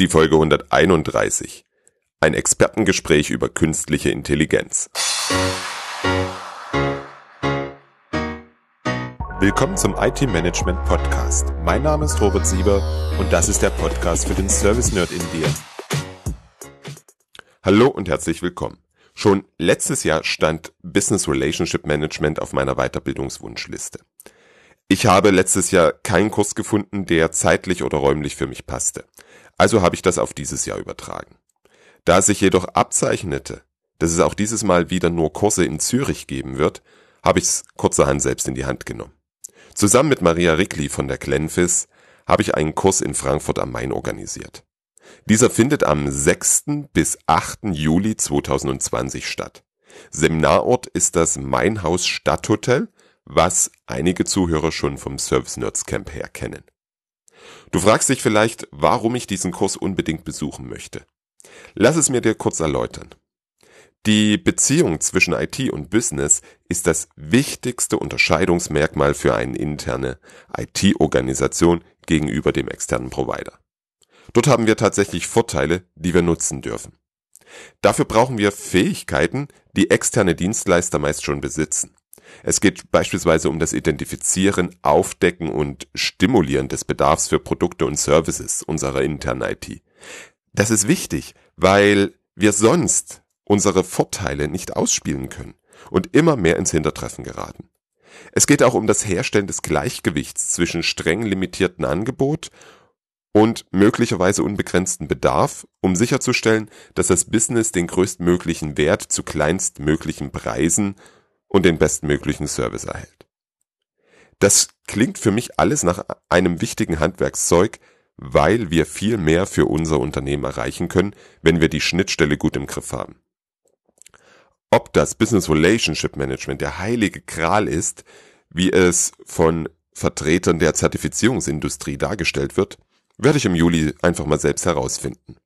Die Folge 131. Ein Expertengespräch über künstliche Intelligenz. Willkommen zum IT Management Podcast. Mein Name ist Robert Sieber und das ist der Podcast für den Service Nerd in dir. Hallo und herzlich willkommen. Schon letztes Jahr stand Business Relationship Management auf meiner Weiterbildungswunschliste. Ich habe letztes Jahr keinen Kurs gefunden, der zeitlich oder räumlich für mich passte. Also habe ich das auf dieses Jahr übertragen. Da sich jedoch abzeichnete, dass es auch dieses Mal wieder nur Kurse in Zürich geben wird, habe ich es kurzerhand selbst in die Hand genommen. Zusammen mit Maria Rickli von der Glenfis habe ich einen Kurs in Frankfurt am Main organisiert. Dieser findet am 6. bis 8. Juli 2020 statt. Seminarort ist das Mainhaus Stadthotel, was einige Zuhörer schon vom Service Nerds Camp her kennen. Du fragst dich vielleicht, warum ich diesen Kurs unbedingt besuchen möchte. Lass es mir dir kurz erläutern. Die Beziehung zwischen IT und Business ist das wichtigste Unterscheidungsmerkmal für eine interne IT-Organisation gegenüber dem externen Provider. Dort haben wir tatsächlich Vorteile, die wir nutzen dürfen. Dafür brauchen wir Fähigkeiten, die externe Dienstleister meist schon besitzen. Es geht beispielsweise um das Identifizieren, Aufdecken und Stimulieren des Bedarfs für Produkte und Services unserer internen IT. Das ist wichtig, weil wir sonst unsere Vorteile nicht ausspielen können und immer mehr ins Hintertreffen geraten. Es geht auch um das Herstellen des Gleichgewichts zwischen streng limitierten Angebot und möglicherweise unbegrenzten Bedarf, um sicherzustellen, dass das Business den größtmöglichen Wert zu kleinstmöglichen Preisen und den bestmöglichen Service erhält. Das klingt für mich alles nach einem wichtigen Handwerkszeug, weil wir viel mehr für unser Unternehmen erreichen können, wenn wir die Schnittstelle gut im Griff haben. Ob das Business Relationship Management der heilige Kral ist, wie es von Vertretern der Zertifizierungsindustrie dargestellt wird, werde ich im Juli einfach mal selbst herausfinden.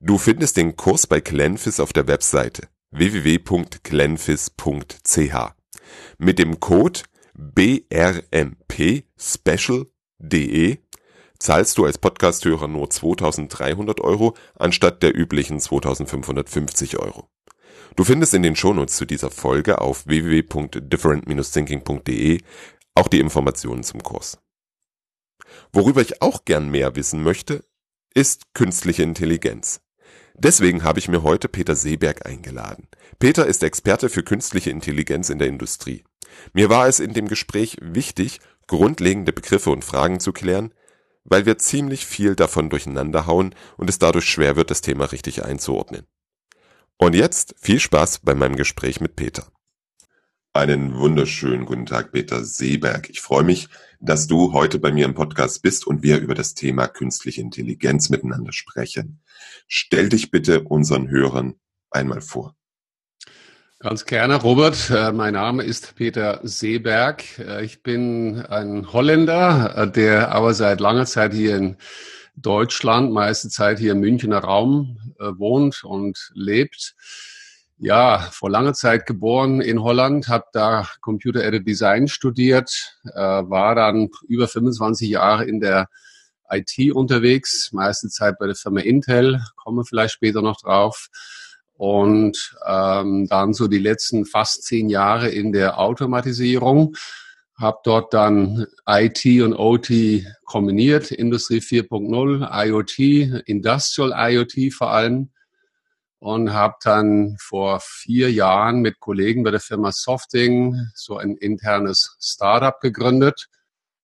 Du findest den Kurs bei Glenfis auf der Webseite www.glenfis.ch. Mit dem Code brmpspecial.de zahlst du als Podcasthörer nur 2300 Euro anstatt der üblichen 2550 Euro. Du findest in den Shownotes zu dieser Folge auf www.different-thinking.de auch die Informationen zum Kurs. Worüber ich auch gern mehr wissen möchte, ist künstliche Intelligenz. Deswegen habe ich mir heute Peter Seeberg eingeladen. Peter ist Experte für künstliche Intelligenz in der Industrie. Mir war es in dem Gespräch wichtig, grundlegende Begriffe und Fragen zu klären, weil wir ziemlich viel davon durcheinander hauen und es dadurch schwer wird, das Thema richtig einzuordnen. Und jetzt viel Spaß bei meinem Gespräch mit Peter. Einen wunderschönen guten Tag, Peter Seeberg. Ich freue mich, dass du heute bei mir im Podcast bist und wir über das Thema künstliche Intelligenz miteinander sprechen. Stell dich bitte unseren Hörern einmal vor. Ganz gerne, Robert. Äh, mein Name ist Peter Seeberg. Äh, ich bin ein Holländer, äh, der aber seit langer Zeit hier in Deutschland, meiste Zeit hier im Münchner Raum wohnt und lebt ja, vor langer Zeit geboren in Holland, habe da Computer Aided Design studiert, war dann über 25 Jahre in der IT unterwegs, meiste Zeit bei der Firma Intel, komme vielleicht später noch drauf. Und ähm, dann so die letzten fast zehn Jahre in der Automatisierung, habe dort dann IT und OT kombiniert, Industrie 4.0, IoT, Industrial IoT vor allem und habe dann vor vier Jahren mit Kollegen bei der Firma Softing so ein internes Startup gegründet.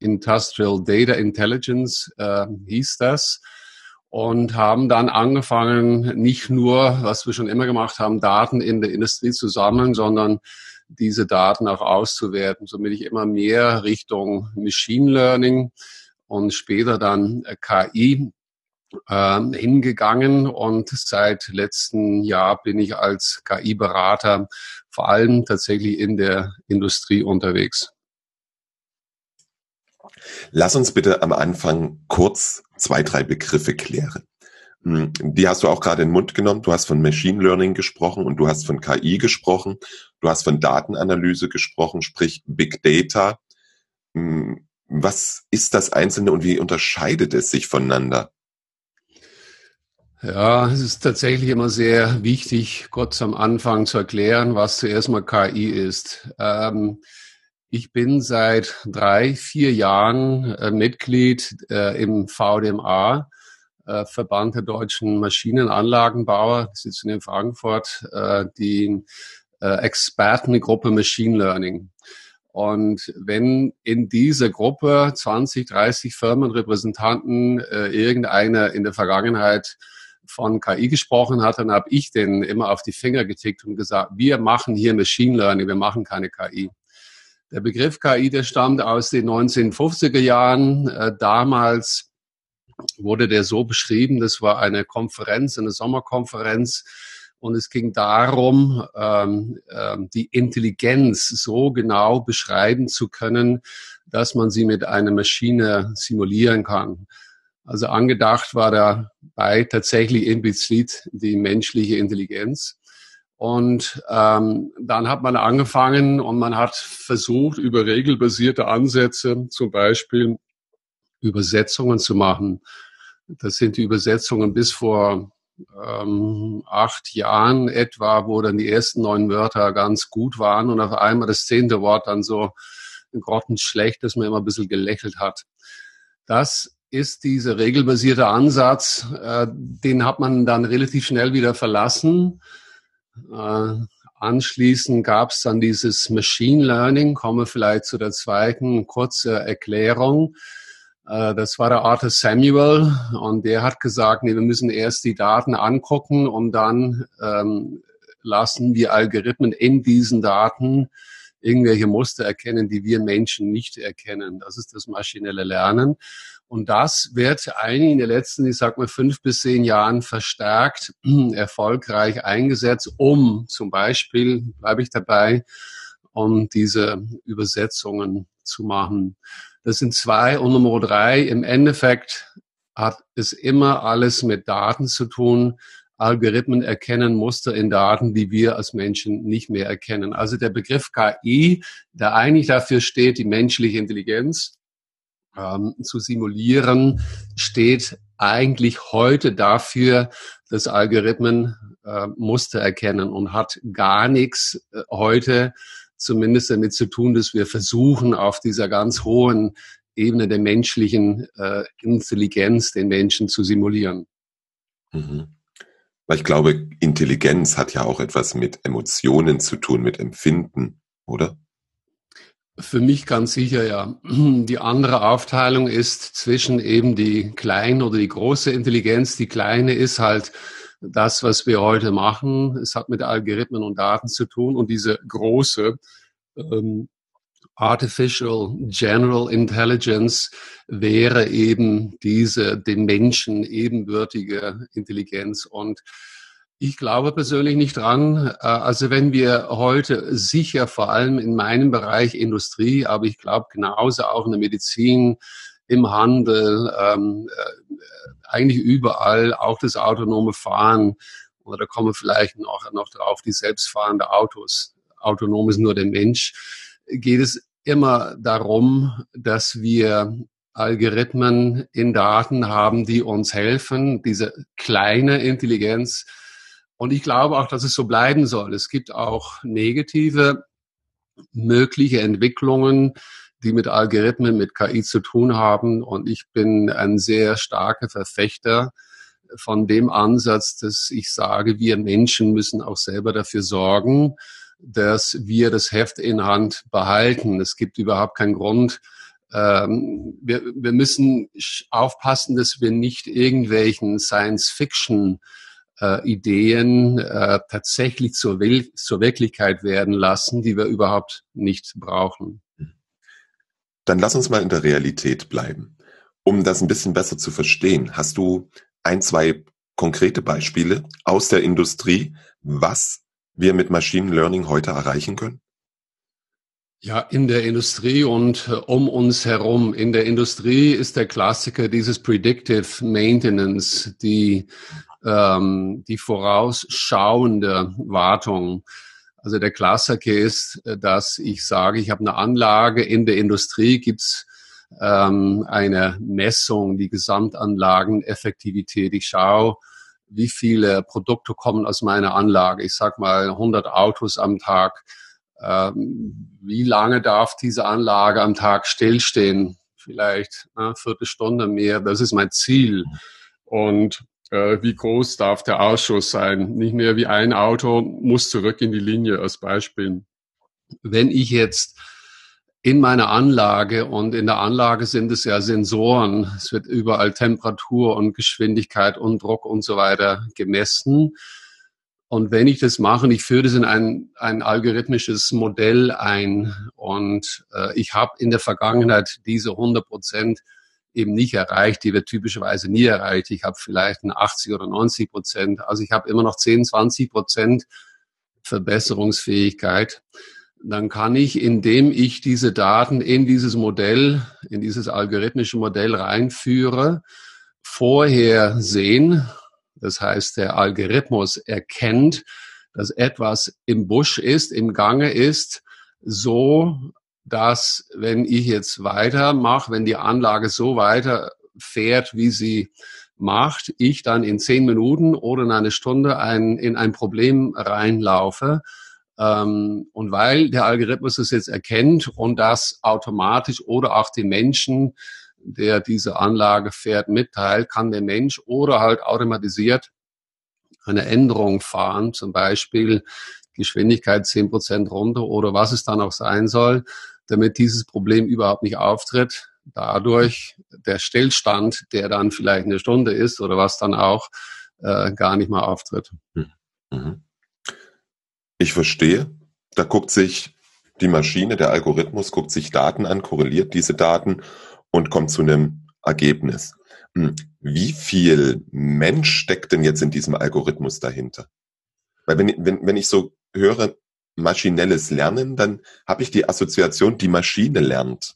Industrial Data Intelligence äh, hieß das. Und haben dann angefangen, nicht nur, was wir schon immer gemacht haben, Daten in der Industrie zu sammeln, sondern diese Daten auch auszuwerten, somit ich immer mehr Richtung Machine Learning und später dann KI ähm, hingegangen und seit letztem Jahr bin ich als KI-Berater vor allem tatsächlich in der Industrie unterwegs. Lass uns bitte am Anfang kurz zwei, drei Begriffe klären. Hm, die hast du auch gerade in den Mund genommen. Du hast von Machine Learning gesprochen und du hast von KI gesprochen. Du hast von Datenanalyse gesprochen, sprich Big Data. Hm, was ist das Einzelne und wie unterscheidet es sich voneinander? Ja, es ist tatsächlich immer sehr wichtig, kurz am Anfang zu erklären, was zuerst mal KI ist. Ähm, ich bin seit drei, vier Jahren äh, Mitglied äh, im VDMA, äh, Verband der deutschen Maschinenanlagenbauer, sitzen in Frankfurt, äh, die äh, Expertengruppe Machine Learning. Und wenn in dieser Gruppe 20, 30 Firmenrepräsentanten äh, irgendeiner in der Vergangenheit von KI gesprochen hat, dann habe ich denen immer auf die Finger getickt und gesagt, wir machen hier Machine Learning, wir machen keine KI. Der Begriff KI, der stammt aus den 1950er Jahren. Äh, damals wurde der so beschrieben, das war eine Konferenz, eine Sommerkonferenz, und es ging darum, ähm, ähm, die Intelligenz so genau beschreiben zu können, dass man sie mit einer Maschine simulieren kann. Also angedacht war dabei tatsächlich implizit die menschliche Intelligenz. Und ähm, dann hat man angefangen und man hat versucht, über regelbasierte Ansätze zum Beispiel Übersetzungen zu machen. Das sind die Übersetzungen bis vor ähm, acht Jahren etwa, wo dann die ersten neun Wörter ganz gut waren und auf einmal das zehnte Wort dann so grottenschlecht, dass man immer ein bisschen gelächelt hat. Das ist dieser regelbasierte Ansatz, äh, den hat man dann relativ schnell wieder verlassen. Äh, anschließend gab es dann dieses Machine Learning, komme vielleicht zu der zweiten kurze Erklärung. Äh, das war der Arthur Samuel und der hat gesagt, nee, wir müssen erst die Daten angucken und dann ähm, lassen wir Algorithmen in diesen Daten irgendwelche Muster erkennen, die wir Menschen nicht erkennen. Das ist das maschinelle Lernen. Und das wird eigentlich in den letzten, ich sag mal, fünf bis zehn Jahren verstärkt erfolgreich eingesetzt, um zum Beispiel, bleibe ich dabei, um diese Übersetzungen zu machen. Das sind zwei. Und Nummer drei, im Endeffekt hat es immer alles mit Daten zu tun. Algorithmen erkennen Muster in Daten, die wir als Menschen nicht mehr erkennen. Also der Begriff KI, der eigentlich dafür steht, die menschliche Intelligenz, ähm, zu simulieren, steht eigentlich heute dafür, dass Algorithmen äh, Muster erkennen und hat gar nichts äh, heute zumindest damit zu tun, dass wir versuchen, auf dieser ganz hohen Ebene der menschlichen äh, Intelligenz den Menschen zu simulieren. Mhm. Weil ich glaube, Intelligenz hat ja auch etwas mit Emotionen zu tun, mit Empfinden, oder? Für mich ganz sicher, ja. Die andere Aufteilung ist zwischen eben die kleine oder die große Intelligenz. Die kleine ist halt das, was wir heute machen. Es hat mit Algorithmen und Daten zu tun. Und diese große ähm, Artificial General Intelligence wäre eben diese dem Menschen ebenbürtige Intelligenz. Und ich glaube persönlich nicht dran. Äh, also wenn wir heute sicher, vor allem in meinem Bereich Industrie, aber ich glaube genauso auch in der Medizin, im Handel, ähm, äh, eigentlich überall, auch das autonome Fahren, oder da kommen wir vielleicht noch, noch drauf, die selbstfahrende Autos. Autonom ist nur der Mensch. Geht es immer darum, dass wir Algorithmen in Daten haben, die uns helfen, diese kleine Intelligenz und ich glaube auch, dass es so bleiben soll. Es gibt auch negative mögliche Entwicklungen, die mit Algorithmen, mit KI zu tun haben. Und ich bin ein sehr starker Verfechter von dem Ansatz, dass ich sage, wir Menschen müssen auch selber dafür sorgen, dass wir das Heft in Hand behalten. Es gibt überhaupt keinen Grund, ähm, wir, wir müssen aufpassen, dass wir nicht irgendwelchen Science-Fiction äh, Ideen äh, tatsächlich zur, Will zur Wirklichkeit werden lassen, die wir überhaupt nicht brauchen. Dann lass uns mal in der Realität bleiben. Um das ein bisschen besser zu verstehen, hast du ein, zwei konkrete Beispiele aus der Industrie, was wir mit Machine Learning heute erreichen können? Ja, in der Industrie und äh, um uns herum. In der Industrie ist der Klassiker dieses Predictive Maintenance, die ähm, die vorausschauende Wartung. Also der Klassiker ist, äh, dass ich sage, ich habe eine Anlage in der Industrie, gibt's ähm, eine Messung, die Gesamtanlageneffektivität. Ich schaue, wie viele Produkte kommen aus meiner Anlage. Ich sag mal 100 Autos am Tag. Ähm, wie lange darf diese Anlage am Tag stillstehen? Vielleicht eine Viertelstunde mehr. Das ist mein Ziel. Und wie groß darf der Ausschuss sein? Nicht mehr wie ein Auto muss zurück in die Linie als Beispiel. Wenn ich jetzt in meiner Anlage und in der Anlage sind es ja Sensoren. Es wird überall Temperatur und Geschwindigkeit und Druck und so weiter gemessen. Und wenn ich das mache, ich führe das in ein, ein algorithmisches Modell ein und äh, ich habe in der Vergangenheit diese 100 Prozent eben nicht erreicht, die wird typischerweise nie erreicht. Ich habe vielleicht ein 80 oder 90 Prozent. Also ich habe immer noch 10, 20 Prozent Verbesserungsfähigkeit dann kann ich, indem ich diese Daten in dieses Modell, in dieses algorithmische Modell reinführe, vorher sehen. Das heißt, der Algorithmus erkennt, dass etwas im Busch ist, im Gange ist, so dass wenn ich jetzt weitermache, wenn die Anlage so weiterfährt, wie sie macht, ich dann in zehn Minuten oder in eine Stunde ein, in ein Problem reinlaufe, ähm, und weil der Algorithmus es jetzt erkennt und das automatisch oder auch den Menschen, der diese Anlage fährt, mitteilt, kann der Mensch oder halt automatisiert eine Änderung fahren, zum Beispiel Geschwindigkeit zehn Prozent runter oder was es dann auch sein soll, damit dieses Problem überhaupt nicht auftritt. Dadurch der Stillstand, der dann vielleicht eine Stunde ist oder was dann auch, äh, gar nicht mehr auftritt. Hm. Mhm. Ich verstehe. Da guckt sich die Maschine, der Algorithmus guckt sich Daten an, korreliert diese Daten und kommt zu einem Ergebnis. Hm, wie viel Mensch steckt denn jetzt in diesem Algorithmus dahinter? Weil wenn, wenn, wenn ich so höre, maschinelles Lernen, dann habe ich die Assoziation, die Maschine lernt.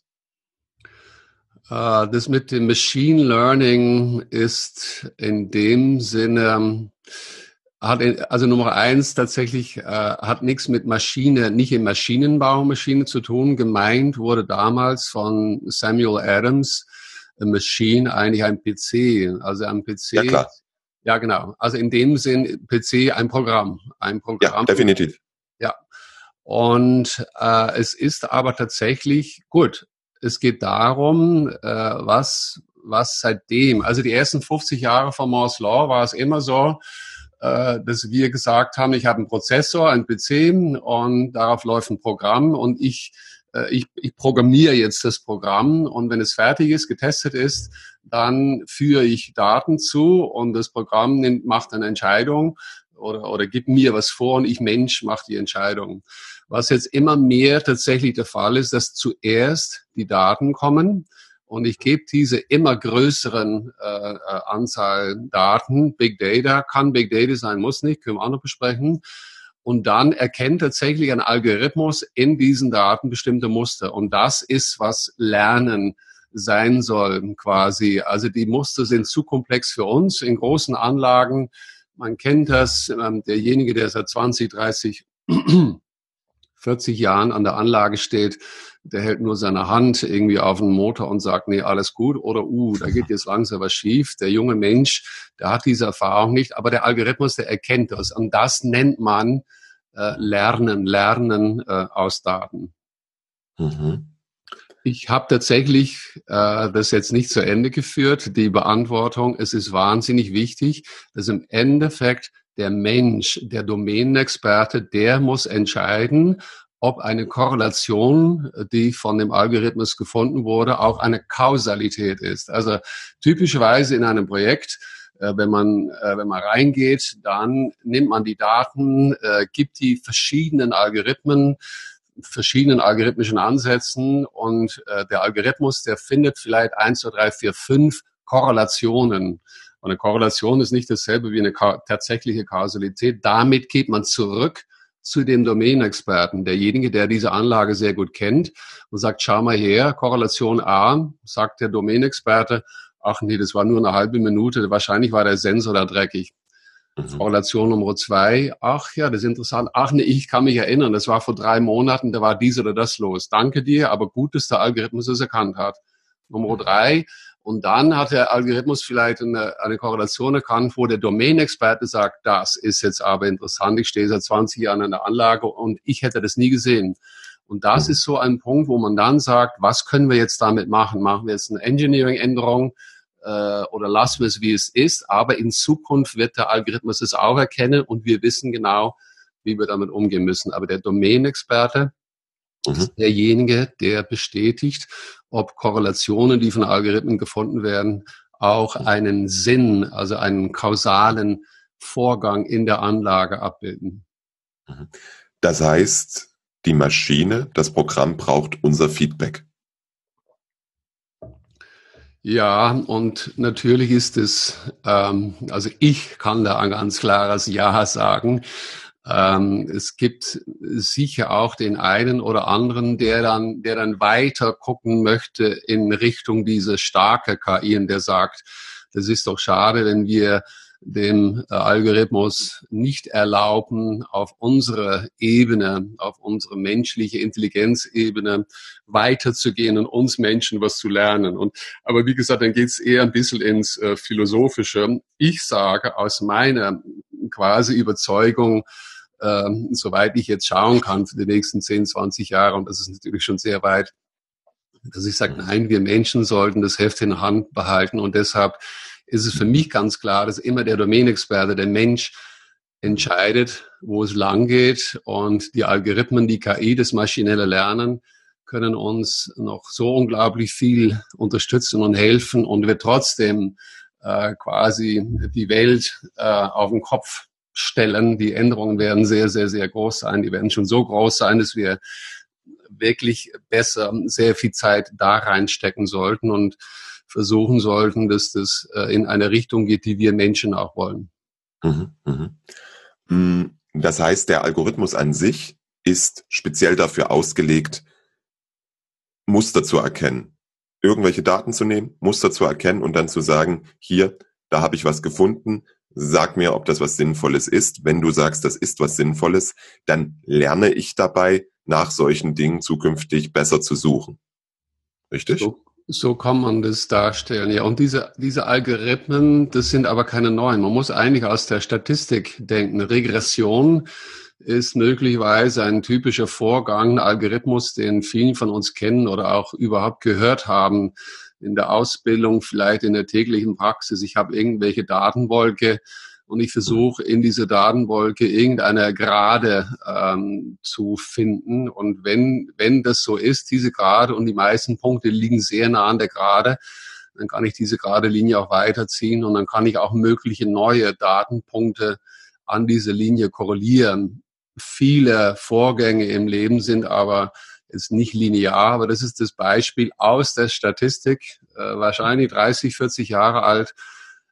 Äh, das mit dem Machine Learning ist in dem Sinne, hat also Nummer eins tatsächlich äh, hat nichts mit Maschine, nicht im Maschinenbau Maschine zu tun. Gemeint wurde damals von Samuel Adams a Machine eigentlich ein PC, also ein PC. Ja klar. Ja genau. Also in dem Sinn PC ein Programm, ein Programm. Ja, definitiv. Und äh, es ist aber tatsächlich gut. Es geht darum, äh, was was seitdem, also die ersten 50 Jahre von Moore's Law war es immer so, äh, dass wir gesagt haben, ich habe einen Prozessor, einen PC und darauf läuft ein Programm und ich, äh, ich, ich programmiere jetzt das Programm und wenn es fertig ist, getestet ist, dann führe ich Daten zu und das Programm nimmt, macht eine Entscheidung oder, oder gibt mir was vor und ich Mensch mache die Entscheidung. Was jetzt immer mehr tatsächlich der Fall ist, dass zuerst die Daten kommen und ich gebe diese immer größeren äh, äh, Anzahl Daten, Big Data, kann Big Data sein, muss nicht, können wir auch noch besprechen. Und dann erkennt tatsächlich ein Algorithmus in diesen Daten bestimmte Muster. Und das ist, was Lernen sein soll, quasi. Also die Muster sind zu komplex für uns in großen Anlagen. Man kennt das, ähm, derjenige, der seit 20, 30 40 Jahren an der Anlage steht, der hält nur seine Hand irgendwie auf den Motor und sagt, nee, alles gut oder uh, da geht jetzt langsam was schief. Der junge Mensch, der hat diese Erfahrung nicht, aber der Algorithmus, der erkennt das und das nennt man äh, Lernen, Lernen äh, aus Daten. Mhm. Ich habe tatsächlich äh, das jetzt nicht zu Ende geführt, die Beantwortung. Es ist wahnsinnig wichtig, dass im Endeffekt der Mensch, der Domänenexperte, der muss entscheiden, ob eine Korrelation, die von dem Algorithmus gefunden wurde, auch eine Kausalität ist. Also typischerweise in einem Projekt, äh, wenn man, äh, wenn man reingeht, dann nimmt man die Daten, äh, gibt die verschiedenen Algorithmen, verschiedenen algorithmischen Ansätzen und der Algorithmus, der findet vielleicht eins, zwei, drei, vier, fünf Korrelationen. Und eine Korrelation ist nicht dasselbe wie eine tatsächliche Kausalität. Damit geht man zurück zu dem Domänexperten, derjenige, der diese Anlage sehr gut kennt und sagt, schau mal her, Korrelation A, sagt der Domänexperte, ach nee, das war nur eine halbe Minute, wahrscheinlich war der Sensor da dreckig. Mhm. Korrelation Nummer zwei, ach ja, das ist interessant, ach nee, ich kann mich erinnern, das war vor drei Monaten, da war dies oder das los. Danke dir, aber gut, dass der Algorithmus es erkannt hat. Nummer drei, Und dann hat der Algorithmus vielleicht eine, eine Korrelation erkannt, wo der Domain-Experte sagt, das ist jetzt aber interessant, ich stehe seit 20 Jahren in der Anlage und ich hätte das nie gesehen. Und das mhm. ist so ein Punkt, wo man dann sagt, was können wir jetzt damit machen? Machen wir jetzt eine Engineering-Änderung äh, oder lassen wir es, wie es ist? Aber in Zukunft wird der Algorithmus es auch erkennen und wir wissen genau, wie wir damit umgehen müssen. Aber der Domain-Experte mhm. ist derjenige, der bestätigt, ob Korrelationen, die von Algorithmen gefunden werden, auch einen Sinn, also einen kausalen Vorgang in der Anlage abbilden. Mhm. Das heißt, die Maschine, das Programm braucht unser Feedback. Ja, und natürlich ist es, ähm, also ich kann da ein ganz klares Ja sagen. Ähm, es gibt sicher auch den einen oder anderen, der dann, der dann weiter gucken möchte in Richtung dieser starke KI und der sagt, das ist doch schade, wenn wir dem äh, Algorithmus nicht erlauben, auf unsere Ebene, auf unsere menschliche Intelligenzebene weiterzugehen und uns Menschen was zu lernen. Und aber wie gesagt, dann geht es eher ein bisschen ins äh, Philosophische. Ich sage aus meiner quasi Überzeugung, ähm, soweit ich jetzt schauen kann für die nächsten 10, 20 Jahre, und das ist natürlich schon sehr weit, dass ich sage, nein, wir Menschen sollten das Heft in der Hand behalten und deshalb ist es für mich ganz klar, dass immer der Domänexperte, der Mensch, entscheidet, wo es lang geht und die Algorithmen, die KI, das maschinelle Lernen, können uns noch so unglaublich viel unterstützen und helfen und wir trotzdem äh, quasi die Welt äh, auf den Kopf stellen. Die Änderungen werden sehr, sehr, sehr groß sein. Die werden schon so groß sein, dass wir wirklich besser sehr viel Zeit da reinstecken sollten und versuchen sollten, dass das äh, in eine Richtung geht, die wir Menschen auch wollen. Mhm, mh. Mm, das heißt, der Algorithmus an sich ist speziell dafür ausgelegt, Muster zu erkennen. Irgendwelche Daten zu nehmen, Muster zu erkennen und dann zu sagen, hier, da habe ich was gefunden, sag mir, ob das was Sinnvolles ist. Wenn du sagst, das ist was Sinnvolles, dann lerne ich dabei, nach solchen Dingen zukünftig besser zu suchen. Richtig? So, so kann man das darstellen, ja. Und diese, diese Algorithmen, das sind aber keine neuen. Man muss eigentlich aus der Statistik denken. Regression ist möglicherweise ein typischer Vorgang, ein Algorithmus, den vielen von uns kennen oder auch überhaupt gehört haben in der Ausbildung, vielleicht in der täglichen Praxis. Ich habe irgendwelche Datenwolke und ich versuche in diese Datenwolke irgendeine Gerade ähm, zu finden. Und wenn, wenn das so ist, diese Gerade und die meisten Punkte liegen sehr nah an der Gerade, dann kann ich diese gerade Linie auch weiterziehen und dann kann ich auch mögliche neue Datenpunkte an diese Linie korrelieren. Viele Vorgänge im Leben sind aber ist nicht linear, aber das ist das Beispiel aus der Statistik, äh, wahrscheinlich 30, 40 Jahre alt,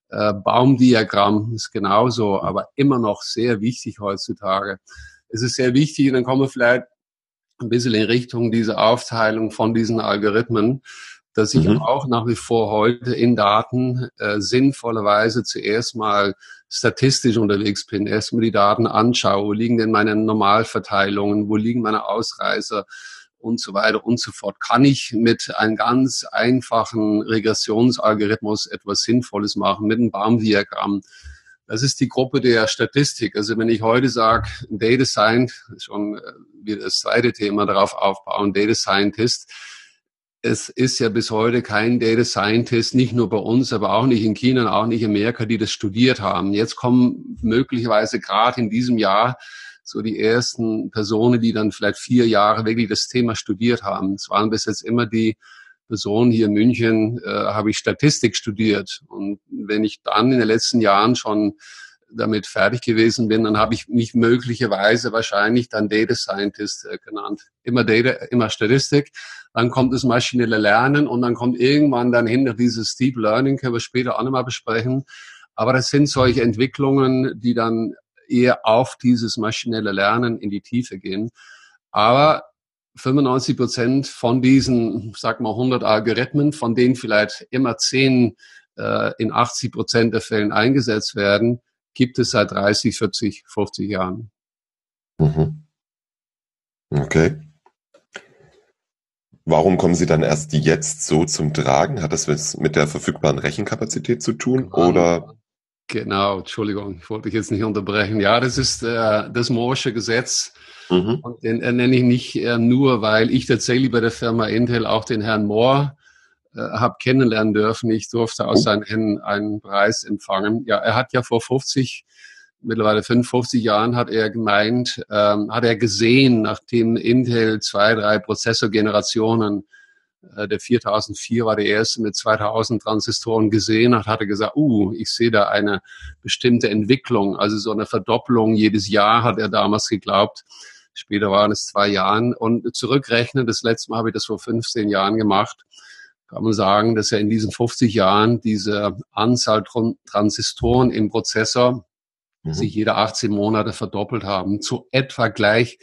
äh, Baumdiagramm ist genauso, aber immer noch sehr wichtig heutzutage. Es ist sehr wichtig, und dann kommen wir vielleicht ein bisschen in Richtung dieser Aufteilung von diesen Algorithmen, dass ich mhm. auch nach wie vor heute in Daten äh, sinnvollerweise zuerst mal statistisch unterwegs bin, erstmal die Daten anschaue, wo liegen denn meine Normalverteilungen, wo liegen meine Ausreißer, und so weiter und so fort. Kann ich mit einem ganz einfachen Regressionsalgorithmus etwas Sinnvolles machen, mit einem Baumdiagramm? Das ist die Gruppe der Statistik. Also wenn ich heute sage, Data Scientist, schon äh, wieder das zweite Thema darauf aufbauen, Data Scientist, es ist ja bis heute kein Data Scientist, nicht nur bei uns, aber auch nicht in China, auch nicht in Amerika, die das studiert haben. Jetzt kommen möglicherweise gerade in diesem Jahr so die ersten Personen, die dann vielleicht vier Jahre wirklich das Thema studiert haben. Es waren bis jetzt immer die Personen hier in München, äh, habe ich Statistik studiert. Und wenn ich dann in den letzten Jahren schon damit fertig gewesen bin, dann habe ich mich möglicherweise wahrscheinlich dann Data Scientist äh, genannt. Immer Data, immer Statistik. Dann kommt das maschinelle Lernen und dann kommt irgendwann dann hinter dieses Deep Learning, können wir später auch nochmal besprechen. Aber das sind solche Entwicklungen, die dann eher auf dieses maschinelle Lernen in die Tiefe gehen. Aber 95 Prozent von diesen, sag mal, 100 Algorithmen, von denen vielleicht immer 10 äh, in 80 Prozent der Fällen eingesetzt werden, gibt es seit 30, 40, 50 Jahren. Mhm. Okay. Warum kommen sie dann erst jetzt so zum Tragen? Hat das mit der verfügbaren Rechenkapazität zu tun genau. oder? Genau, Entschuldigung, ich wollte dich jetzt nicht unterbrechen. Ja, das ist äh, das Moore'sche Gesetz. Mhm. Und den äh, nenne ich nicht äh, nur, weil ich tatsächlich bei der Firma Intel auch den Herrn Moore äh, habe kennenlernen dürfen. Ich durfte aus oh. seinen Händen einen Preis empfangen. Ja, er hat ja vor 50 mittlerweile 55 Jahren hat er gemeint, ähm, hat er gesehen, nachdem Intel zwei, drei Prozessorgenerationen, der 4004 war der erste mit 2000 Transistoren gesehen hat, hat er gesagt, uh, ich sehe da eine bestimmte Entwicklung, also so eine Verdopplung jedes Jahr hat er damals geglaubt. Später waren es zwei Jahren und zurückrechnen, das letzte Mal habe ich das vor 15 Jahren gemacht, kann man sagen, dass er in diesen 50 Jahren diese Anzahl Transistoren im Prozessor mhm. sich jede 18 Monate verdoppelt haben, zu etwa gleich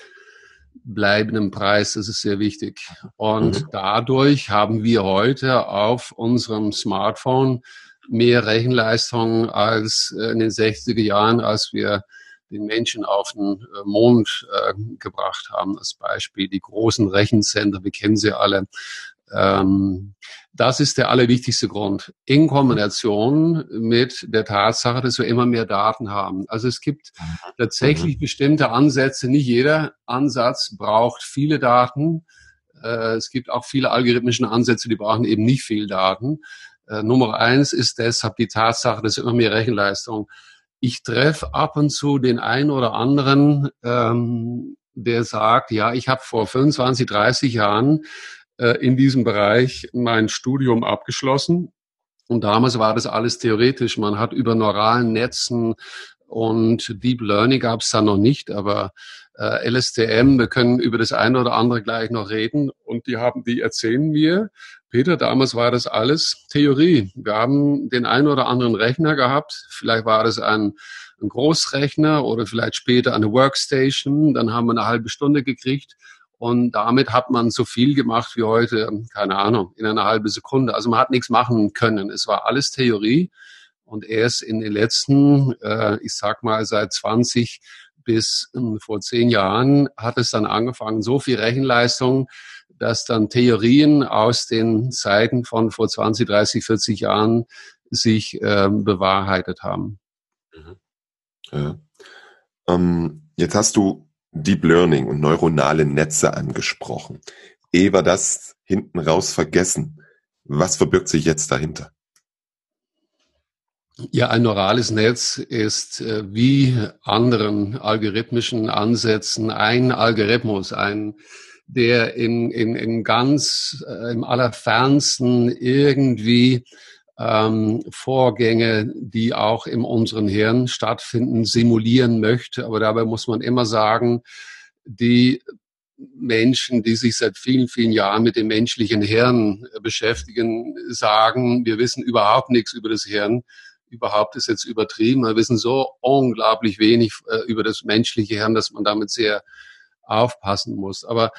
bleibendem Preis. Das ist sehr wichtig. Und mhm. dadurch haben wir heute auf unserem Smartphone mehr Rechenleistung als in den 60er Jahren, als wir den Menschen auf den äh, Mond äh, gebracht haben. Als Beispiel die großen Rechencenter, wir kennen sie alle. Ähm, das ist der allerwichtigste Grund. In Kombination mit der Tatsache, dass wir immer mehr Daten haben. Also es gibt mhm. tatsächlich bestimmte Ansätze. Nicht jeder Ansatz braucht viele Daten. Äh, es gibt auch viele algorithmische Ansätze, die brauchen eben nicht viel Daten. Äh, Nummer eins ist deshalb die Tatsache, dass immer mehr Rechenleistung. Ich treffe ab und zu den einen oder anderen, ähm, der sagt, ja, ich habe vor 25, 30 Jahren äh, in diesem Bereich mein Studium abgeschlossen. Und damals war das alles theoretisch. Man hat über neuralen Netzen und Deep Learning gab es da noch nicht, aber äh, LSTM, wir können über das eine oder andere gleich noch reden. Und die haben, die erzählen mir, Peter, damals war das alles Theorie. Wir haben den einen oder anderen Rechner gehabt. Vielleicht war das ein, ein Großrechner oder vielleicht später eine Workstation. Dann haben wir eine halbe Stunde gekriegt und damit hat man so viel gemacht wie heute, keine Ahnung, in einer halben Sekunde. Also man hat nichts machen können. Es war alles Theorie. Und erst in den letzten, äh, ich sag mal, seit 20 bis äh, vor zehn Jahren hat es dann angefangen, so viel Rechenleistung, dass dann Theorien aus den Zeiten von vor 20, 30, 40 Jahren sich äh, bewahrheitet haben. Mhm. Ja. Ähm, jetzt hast du Deep Learning und neuronale Netze angesprochen. Ehe wir das hinten raus vergessen, was verbirgt sich jetzt dahinter? Ja, ein neurales Netz ist äh, wie anderen algorithmischen Ansätzen ein Algorithmus, ein der in, in, in ganz äh, im allerfernsten irgendwie ähm, Vorgänge, die auch in unseren Hirn stattfinden, simulieren möchte. Aber dabei muss man immer sagen, die Menschen, die sich seit vielen, vielen Jahren mit dem menschlichen Hirn beschäftigen, sagen, wir wissen überhaupt nichts über das Hirn. Überhaupt ist jetzt übertrieben. Wir wissen so unglaublich wenig äh, über das menschliche Hirn, dass man damit sehr aufpassen muss. Aber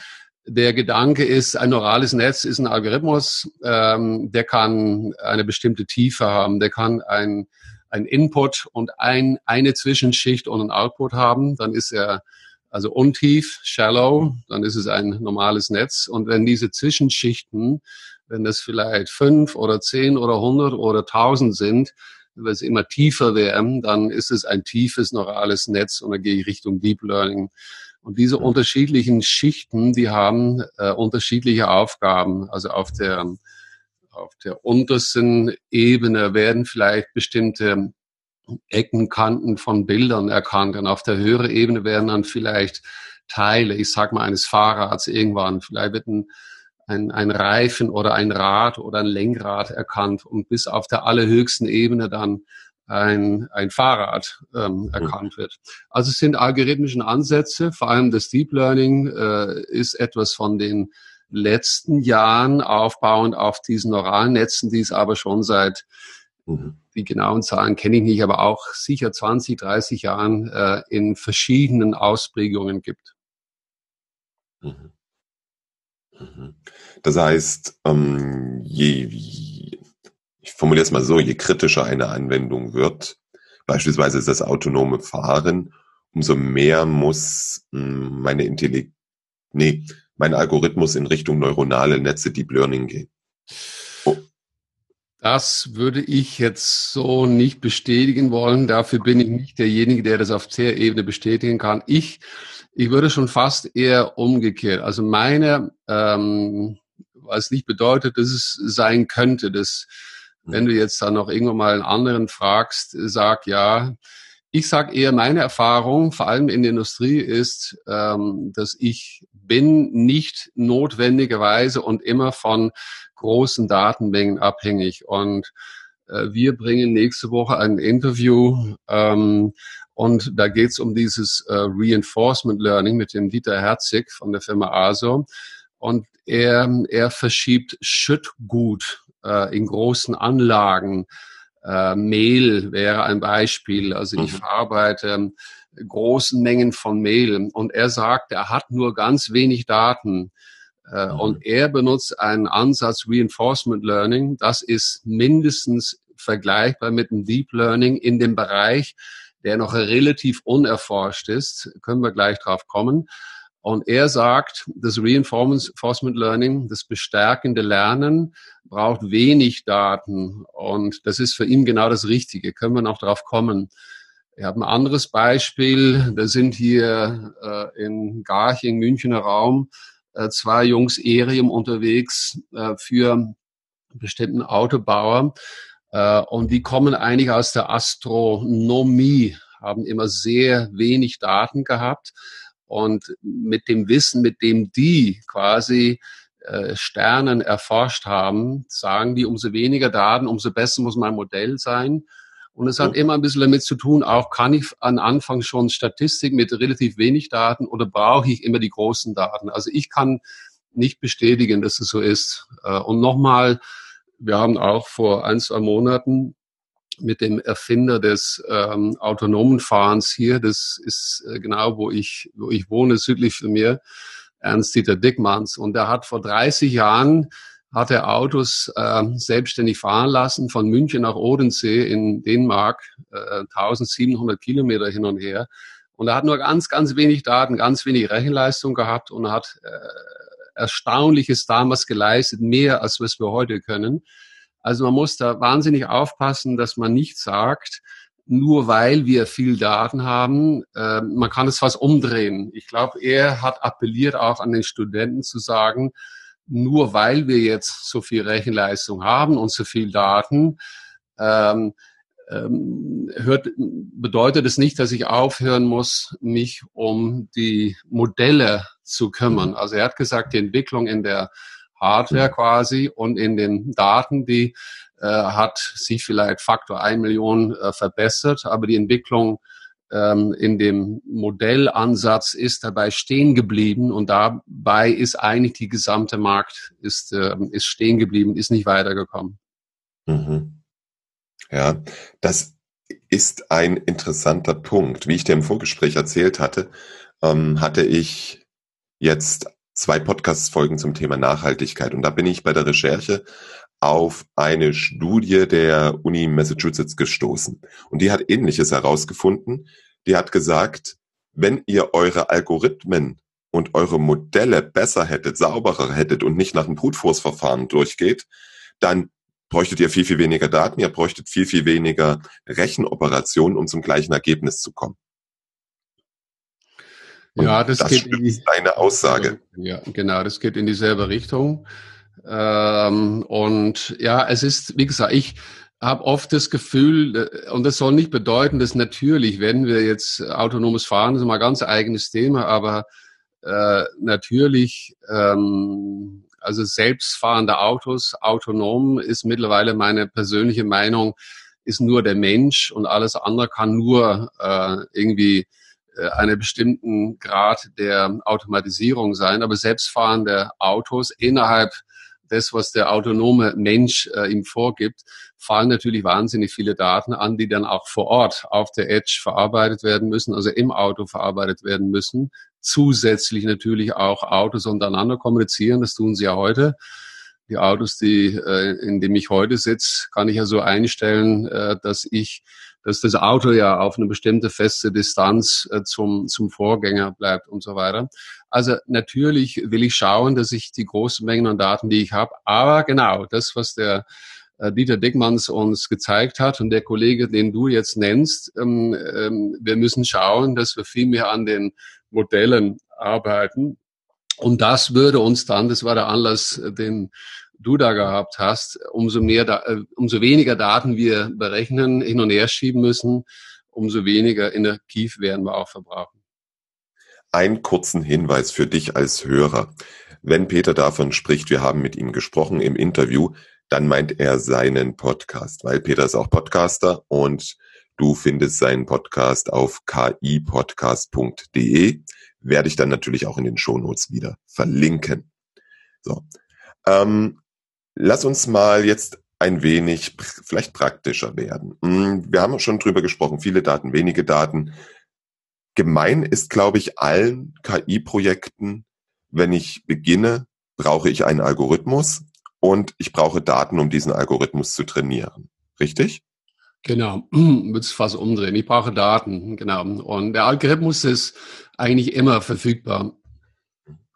der Gedanke ist, ein neurales Netz ist ein Algorithmus, ähm, der kann eine bestimmte Tiefe haben, der kann ein, ein Input und ein, eine Zwischenschicht und ein Output haben. Dann ist er also untief, shallow, dann ist es ein normales Netz. Und wenn diese Zwischenschichten, wenn das vielleicht fünf oder zehn oder hundert oder tausend sind, wenn es immer tiefer werden, dann ist es ein tiefes neurales Netz und dann gehe ich Richtung Deep Learning. Und diese unterschiedlichen Schichten, die haben äh, unterschiedliche Aufgaben. Also auf der, auf der untersten Ebene werden vielleicht bestimmte Ecken, Kanten von Bildern erkannt. Und auf der höheren Ebene werden dann vielleicht Teile, ich sag mal, eines Fahrrads irgendwann. Vielleicht wird ein, ein, ein Reifen oder ein Rad oder ein Lenkrad erkannt und bis auf der allerhöchsten Ebene dann ein, ein Fahrrad ähm, erkannt wird. Also es sind algorithmischen Ansätze, vor allem das Deep Learning äh, ist etwas von den letzten Jahren aufbauend auf diesen neuralen Netzen, die es aber schon seit, mhm. die genauen Zahlen kenne ich nicht, aber auch sicher 20, 30 Jahren äh, in verschiedenen Ausprägungen gibt. Mhm. Mhm. Das heißt, ähm, je, ich formuliere es mal so, je kritischer eine Anwendung wird, beispielsweise das autonome Fahren, umso mehr muss hm, meine Intelligenz, nee, mein Algorithmus in Richtung neuronale Netze, Deep Learning gehen. Oh. Das würde ich jetzt so nicht bestätigen wollen. Dafür bin ich nicht derjenige, der das auf der Ebene bestätigen kann. Ich, ich würde schon fast eher umgekehrt. Also meine, ähm, was nicht bedeutet, dass es sein könnte, dass wenn du jetzt dann noch irgendwann mal einen anderen fragst, sag ja, ich sage eher, meine Erfahrung, vor allem in der Industrie, ist, ähm, dass ich bin nicht notwendigerweise und immer von großen Datenmengen abhängig. Und äh, wir bringen nächste Woche ein Interview ähm, und da geht es um dieses äh, Reinforcement Learning mit dem Dieter Herzig von der Firma ASO. Und er, er verschiebt Schüttgut äh, in großen Anlagen äh, Mehl wäre ein Beispiel. Also ich mhm. verarbeite großen Mengen von Mehl. Und er sagt, er hat nur ganz wenig Daten. Äh, mhm. Und er benutzt einen Ansatz Reinforcement Learning. Das ist mindestens vergleichbar mit dem Deep Learning in dem Bereich, der noch relativ unerforscht ist. Können wir gleich drauf kommen. Und er sagt, das Reinforcement Learning, das bestärkende Lernen, braucht wenig Daten. Und das ist für ihn genau das Richtige. Können wir noch drauf kommen. Ich habe ein anderes Beispiel. Da sind hier äh, in Garching, Münchner Raum, äh, zwei Jungs Erium unterwegs äh, für einen bestimmten Autobauer. Äh, und die kommen eigentlich aus der Astronomie, haben immer sehr wenig Daten gehabt und mit dem Wissen, mit dem die quasi äh, Sternen erforscht haben, sagen die, umso weniger Daten, umso besser muss mein Modell sein. Und es hat immer ein bisschen damit zu tun, auch kann ich an Anfang schon Statistik mit relativ wenig Daten oder brauche ich immer die großen Daten? Also ich kann nicht bestätigen, dass es so ist. Äh, und nochmal, wir haben auch vor ein, zwei Monaten mit dem Erfinder des ähm, autonomen Fahrens hier. Das ist äh, genau, wo ich, wo ich wohne, südlich von mir, Ernst-Dieter Dickmanns. Und er hat vor 30 Jahren hat er Autos äh, selbstständig fahren lassen von München nach Odensee in Dänemark, äh, 1700 Kilometer hin und her. Und er hat nur ganz, ganz wenig Daten, ganz wenig Rechenleistung gehabt und hat äh, Erstaunliches damals geleistet, mehr als was wir heute können. Also man muss da wahnsinnig aufpassen, dass man nicht sagt, nur weil wir viel Daten haben, äh, man kann es fast umdrehen. Ich glaube, er hat appelliert auch an den Studenten zu sagen, nur weil wir jetzt so viel Rechenleistung haben und so viel Daten, ähm, ähm, hört, bedeutet es nicht, dass ich aufhören muss, mich um die Modelle zu kümmern. Also er hat gesagt, die Entwicklung in der Hardware quasi und in den Daten, die äh, hat sich vielleicht Faktor ein Million äh, verbessert, aber die Entwicklung ähm, in dem Modellansatz ist dabei stehen geblieben und dabei ist eigentlich die gesamte Markt ist, äh, ist stehen geblieben, ist nicht weitergekommen. Mhm. Ja, das ist ein interessanter Punkt. Wie ich dir im Vorgespräch erzählt hatte, ähm, hatte ich jetzt zwei Podcast-Folgen zum Thema Nachhaltigkeit. Und da bin ich bei der Recherche auf eine Studie der Uni Massachusetts gestoßen. Und die hat Ähnliches herausgefunden. Die hat gesagt, wenn ihr eure Algorithmen und eure Modelle besser hättet, sauberer hättet und nicht nach dem Brute Force Verfahren durchgeht, dann bräuchtet ihr viel, viel weniger Daten, ihr bräuchtet viel, viel weniger Rechenoperationen, um zum gleichen Ergebnis zu kommen. Und ja, das, das geht in die, eine Aussage. Ja, genau, das geht in dieselbe Richtung. Ähm, und ja, es ist, wie gesagt, ich habe oft das Gefühl, äh, und das soll nicht bedeuten, dass natürlich, wenn wir jetzt autonomes Fahren, das ist mal ein ganz eigenes Thema, aber äh, natürlich, ähm, also selbstfahrende Autos, autonom ist mittlerweile meine persönliche Meinung, ist nur der Mensch und alles andere kann nur äh, irgendwie äh, einen bestimmten Grad der Automatisierung sein, aber selbstfahrende Autos innerhalb des, was der autonome Mensch äh, ihm vorgibt, fallen natürlich wahnsinnig viele Daten an, die dann auch vor Ort auf der Edge verarbeitet werden müssen, also im Auto verarbeitet werden müssen. Zusätzlich natürlich auch Autos untereinander kommunizieren, das tun sie ja heute. Die Autos, die, äh, in dem ich heute sitze, kann ich ja so einstellen, äh, dass ich dass das Auto ja auf eine bestimmte feste Distanz äh, zum, zum Vorgänger bleibt und so weiter. Also natürlich will ich schauen, dass ich die großen Mengen an Daten, die ich habe, aber genau das, was der äh, Dieter Dickmanns uns gezeigt hat und der Kollege, den du jetzt nennst, ähm, ähm, wir müssen schauen, dass wir viel mehr an den Modellen arbeiten. Und das würde uns dann, das war der Anlass, den du da gehabt hast, umso mehr, äh, umso weniger Daten wir berechnen, hin und her schieben müssen, umso weniger Energie werden wir auch verbrauchen. Einen kurzen Hinweis für dich als Hörer. Wenn Peter davon spricht, wir haben mit ihm gesprochen im Interview, dann meint er seinen Podcast, weil Peter ist auch Podcaster und du findest seinen Podcast auf kipodcast.de. Werde ich dann natürlich auch in den Shownotes wieder verlinken. So. Ähm, lass uns mal jetzt ein wenig vielleicht praktischer werden. Hm, wir haben schon drüber gesprochen, viele Daten, wenige Daten. Gemein ist, glaube ich, allen KI-Projekten, wenn ich beginne, brauche ich einen Algorithmus und ich brauche Daten, um diesen Algorithmus zu trainieren. Richtig? Genau, würde es fast umdrehen. Ich brauche Daten, genau. Und der Algorithmus ist eigentlich immer verfügbar.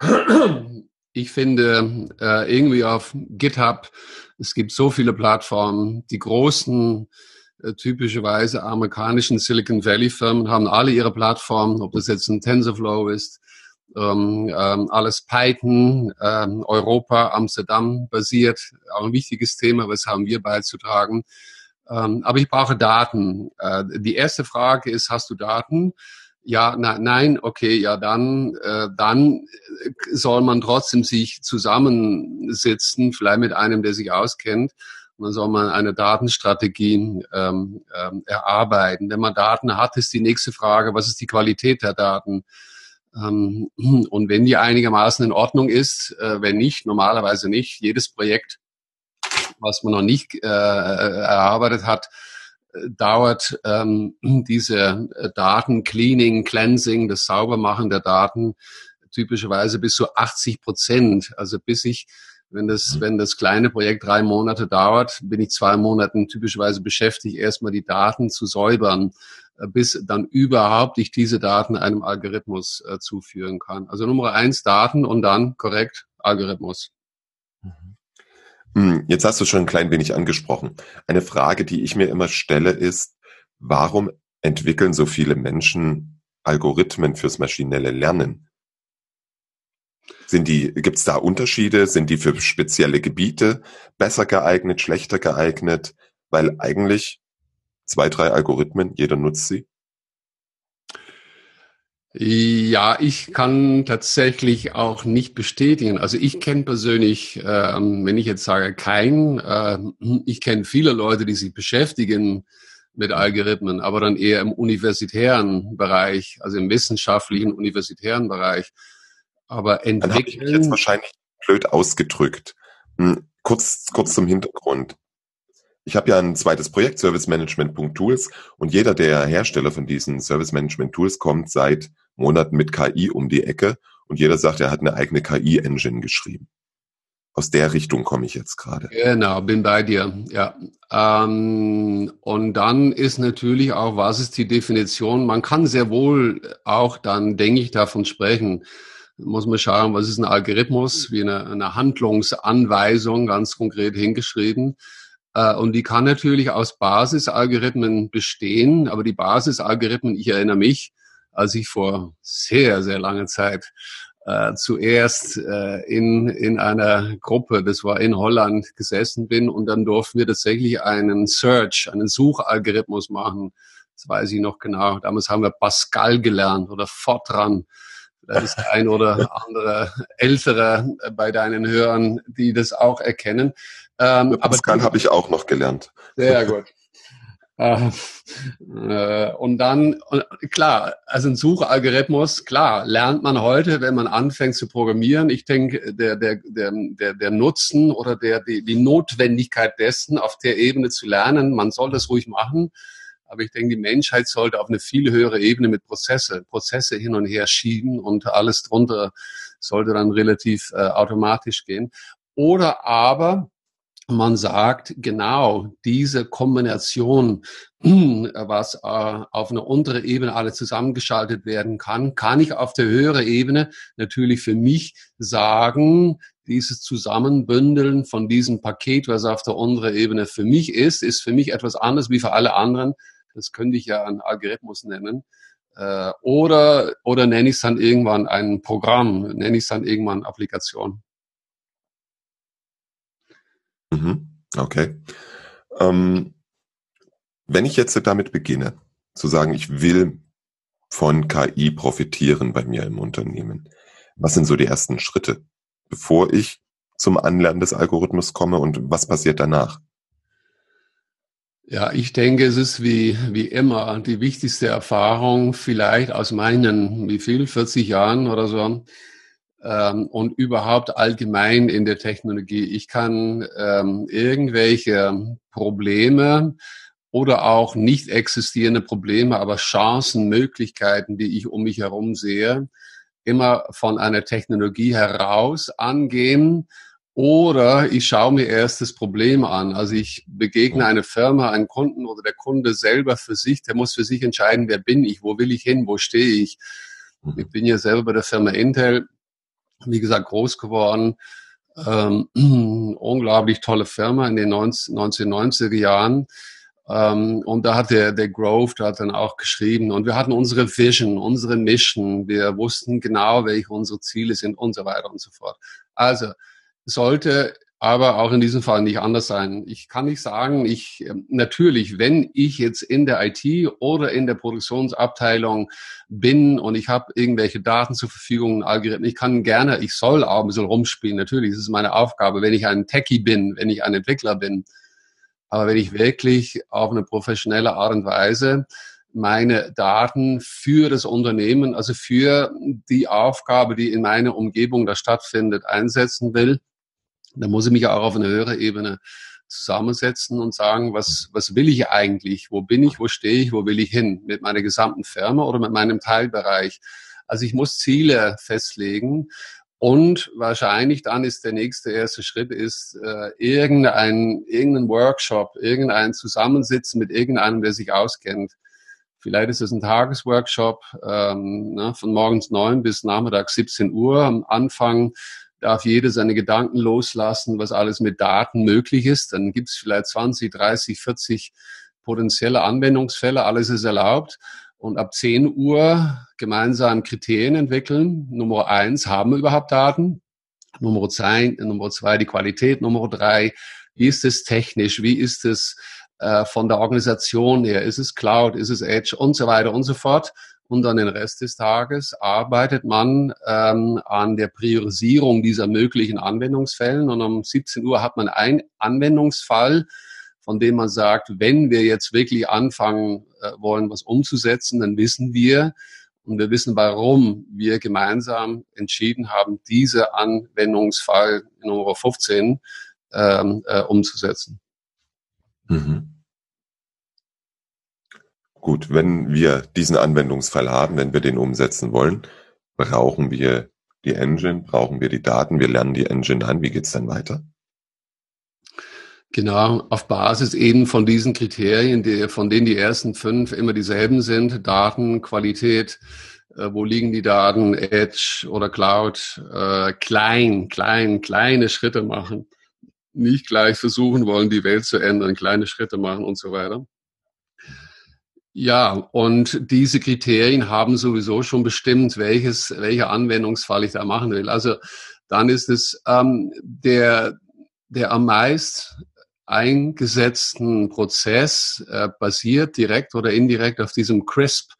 Ich finde äh, irgendwie auf GitHub, es gibt so viele Plattformen, die großen, äh, typischerweise amerikanischen Silicon Valley Firmen haben alle ihre Plattformen, ob das jetzt ein TensorFlow ist, ähm, ähm, alles Python, ähm, Europa, Amsterdam basiert, auch ein wichtiges Thema, was haben wir beizutragen. Ähm, aber ich brauche Daten. Äh, die erste Frage ist, hast du Daten? Ja, na, nein, okay, ja, dann, äh, dann soll man trotzdem sich zusammensitzen, vielleicht mit einem, der sich auskennt. Dann soll man eine Datenstrategie ähm, ähm, erarbeiten. Wenn man Daten hat, ist die nächste Frage, was ist die Qualität der Daten? Ähm, und wenn die einigermaßen in Ordnung ist, äh, wenn nicht, normalerweise nicht, jedes Projekt, was man noch nicht äh, erarbeitet hat, äh, dauert ähm, diese Daten, Cleaning, Cleansing, das Saubermachen der Daten typischerweise bis zu 80 Prozent. Also bis ich, wenn das, mhm. wenn das kleine Projekt drei Monate dauert, bin ich zwei Monaten typischerweise beschäftigt, erstmal die Daten zu säubern bis dann überhaupt ich diese Daten einem Algorithmus äh, zuführen kann. Also Nummer eins Daten und dann korrekt Algorithmus. Mhm. Hm, jetzt hast du schon ein klein wenig angesprochen. Eine Frage, die ich mir immer stelle, ist, warum entwickeln so viele Menschen Algorithmen fürs maschinelle Lernen? Sind die, gibt es da Unterschiede? Sind die für spezielle Gebiete besser geeignet, schlechter geeignet? Weil eigentlich zwei, drei Algorithmen, jeder nutzt sie? Ja, ich kann tatsächlich auch nicht bestätigen. Also ich kenne persönlich, ähm, wenn ich jetzt sage keinen, äh, ich kenne viele Leute, die sich beschäftigen mit Algorithmen, aber dann eher im universitären Bereich, also im wissenschaftlichen universitären Bereich. Aber entwickeln. Dann habe ich mich jetzt wahrscheinlich blöd ausgedrückt. Hm, kurz, kurz zum Hintergrund. Ich habe ja ein zweites Projekt, servicemanagement.tools, und jeder der Hersteller von diesen Service Management Tools kommt seit Monaten mit KI um die Ecke und jeder sagt, er hat eine eigene KI-Engine geschrieben. Aus der Richtung komme ich jetzt gerade. Genau, bin bei dir. Ja. Ähm, und dann ist natürlich auch, was ist die Definition? Man kann sehr wohl auch dann, denke ich, davon sprechen. Muss man schauen, was ist ein Algorithmus, wie eine, eine Handlungsanweisung, ganz konkret hingeschrieben. Äh, und die kann natürlich aus Basisalgorithmen bestehen, aber die Basisalgorithmen, ich erinnere mich, als ich vor sehr, sehr langer Zeit äh, zuerst äh, in, in einer Gruppe, das war in Holland, gesessen bin und dann durften wir tatsächlich einen Search, einen Suchalgorithmus machen. Das weiß ich noch genau. Damals haben wir Pascal gelernt oder Fortran. Das ist ein oder andere ältere bei deinen Hörern, die das auch erkennen. Ähm, Pascal habe ich auch noch gelernt. Sehr gut. Äh, äh, und dann, klar, also ein Suchalgorithmus, klar, lernt man heute, wenn man anfängt zu programmieren. Ich denke, der, der, der, der, der Nutzen oder der, die, die Notwendigkeit dessen, auf der Ebene zu lernen, man soll das ruhig machen. Aber ich denke, die Menschheit sollte auf eine viel höhere Ebene mit Prozesse, Prozesse hin und her schieben und alles drunter sollte dann relativ äh, automatisch gehen. Oder aber man sagt, genau diese Kombination, was äh, auf einer unteren Ebene alle zusammengeschaltet werden kann, kann ich auf der höheren Ebene natürlich für mich sagen, dieses Zusammenbündeln von diesem Paket, was auf der unteren Ebene für mich ist, ist für mich etwas anderes wie für alle anderen. Das könnte ich ja einen Algorithmus nennen. Äh, oder, oder nenne ich es dann irgendwann ein Programm, nenne ich es dann irgendwann Applikation. Mhm. Okay. Ähm, wenn ich jetzt damit beginne, zu sagen, ich will von KI profitieren bei mir im Unternehmen, was sind so die ersten Schritte, bevor ich zum Anlernen des Algorithmus komme und was passiert danach? Ja, ich denke, es ist wie, wie immer die wichtigste Erfahrung vielleicht aus meinen, wie viel, 40 Jahren oder so, ähm, und überhaupt allgemein in der Technologie. Ich kann ähm, irgendwelche Probleme oder auch nicht existierende Probleme, aber Chancen, Möglichkeiten, die ich um mich herum sehe, immer von einer Technologie heraus angehen. Oder ich schaue mir erst das Problem an. Also ich begegne eine Firma, einen Kunden oder der Kunde selber für sich, der muss für sich entscheiden, wer bin ich, wo will ich hin, wo stehe ich. Ich bin ja selber bei der Firma Intel wie gesagt, groß geworden. Ähm, unglaublich tolle Firma in den 19, 1990er Jahren. Ähm, und da hat der, der Grove, der hat dann auch geschrieben. Und wir hatten unsere Vision, unsere Mission. Wir wussten genau, welche unsere Ziele sind und so weiter und so fort. Also sollte aber auch in diesem Fall nicht anders sein. Ich kann nicht sagen, ich ähm, natürlich, wenn ich jetzt in der IT oder in der Produktionsabteilung bin und ich habe irgendwelche Daten zur Verfügung, Algorithmen, ich kann gerne, ich soll auch ein bisschen rumspielen. Natürlich, ist meine Aufgabe, wenn ich ein Techie bin, wenn ich ein Entwickler bin. Aber wenn ich wirklich auf eine professionelle Art und Weise meine Daten für das Unternehmen, also für die Aufgabe, die in meiner Umgebung da stattfindet, einsetzen will, da muss ich mich auch auf eine höhere Ebene zusammensetzen und sagen, was, was will ich eigentlich? Wo bin ich? Wo stehe ich? Wo will ich hin? Mit meiner gesamten Firma oder mit meinem Teilbereich? Also ich muss Ziele festlegen und wahrscheinlich dann ist der nächste erste Schritt ist äh, irgendein irgendein Workshop, irgendein Zusammensitzen mit irgendeinem, der sich auskennt. Vielleicht ist es ein Tagesworkshop ähm, ne, von morgens neun bis nachmittags 17 Uhr. Am Anfang darf jeder seine Gedanken loslassen, was alles mit Daten möglich ist. Dann gibt es vielleicht 20, 30, 40 potenzielle Anwendungsfälle, alles ist erlaubt. Und ab 10 Uhr gemeinsam Kriterien entwickeln. Nummer eins, haben wir überhaupt Daten? Nummer zwei, Nummer zwei die Qualität. Nummer drei, wie ist es technisch? Wie ist es äh, von der Organisation her? Ist es Cloud? Ist es Edge? Und so weiter und so fort und dann den Rest des Tages arbeitet man ähm, an der Priorisierung dieser möglichen Anwendungsfällen und um 17 Uhr hat man einen Anwendungsfall, von dem man sagt, wenn wir jetzt wirklich anfangen äh, wollen, was umzusetzen, dann wissen wir und wir wissen, warum wir gemeinsam entschieden haben, diese Anwendungsfall Nummer 15 ähm, äh, umzusetzen. Mhm. Gut, wenn wir diesen Anwendungsfall haben, wenn wir den umsetzen wollen, brauchen wir die Engine, brauchen wir die Daten, wir lernen die Engine an. Wie geht's dann weiter? Genau, auf Basis eben von diesen Kriterien, die, von denen die ersten fünf immer dieselben sind, Daten, Qualität, äh, wo liegen die Daten, Edge oder Cloud, äh, klein, klein, kleine Schritte machen, nicht gleich versuchen wollen, die Welt zu ändern, kleine Schritte machen und so weiter. Ja, und diese Kriterien haben sowieso schon bestimmt, welches, welcher Anwendungsfall ich da machen will. Also dann ist es ähm, der, der am meist eingesetzten Prozess äh, basiert direkt oder indirekt auf diesem CRISP.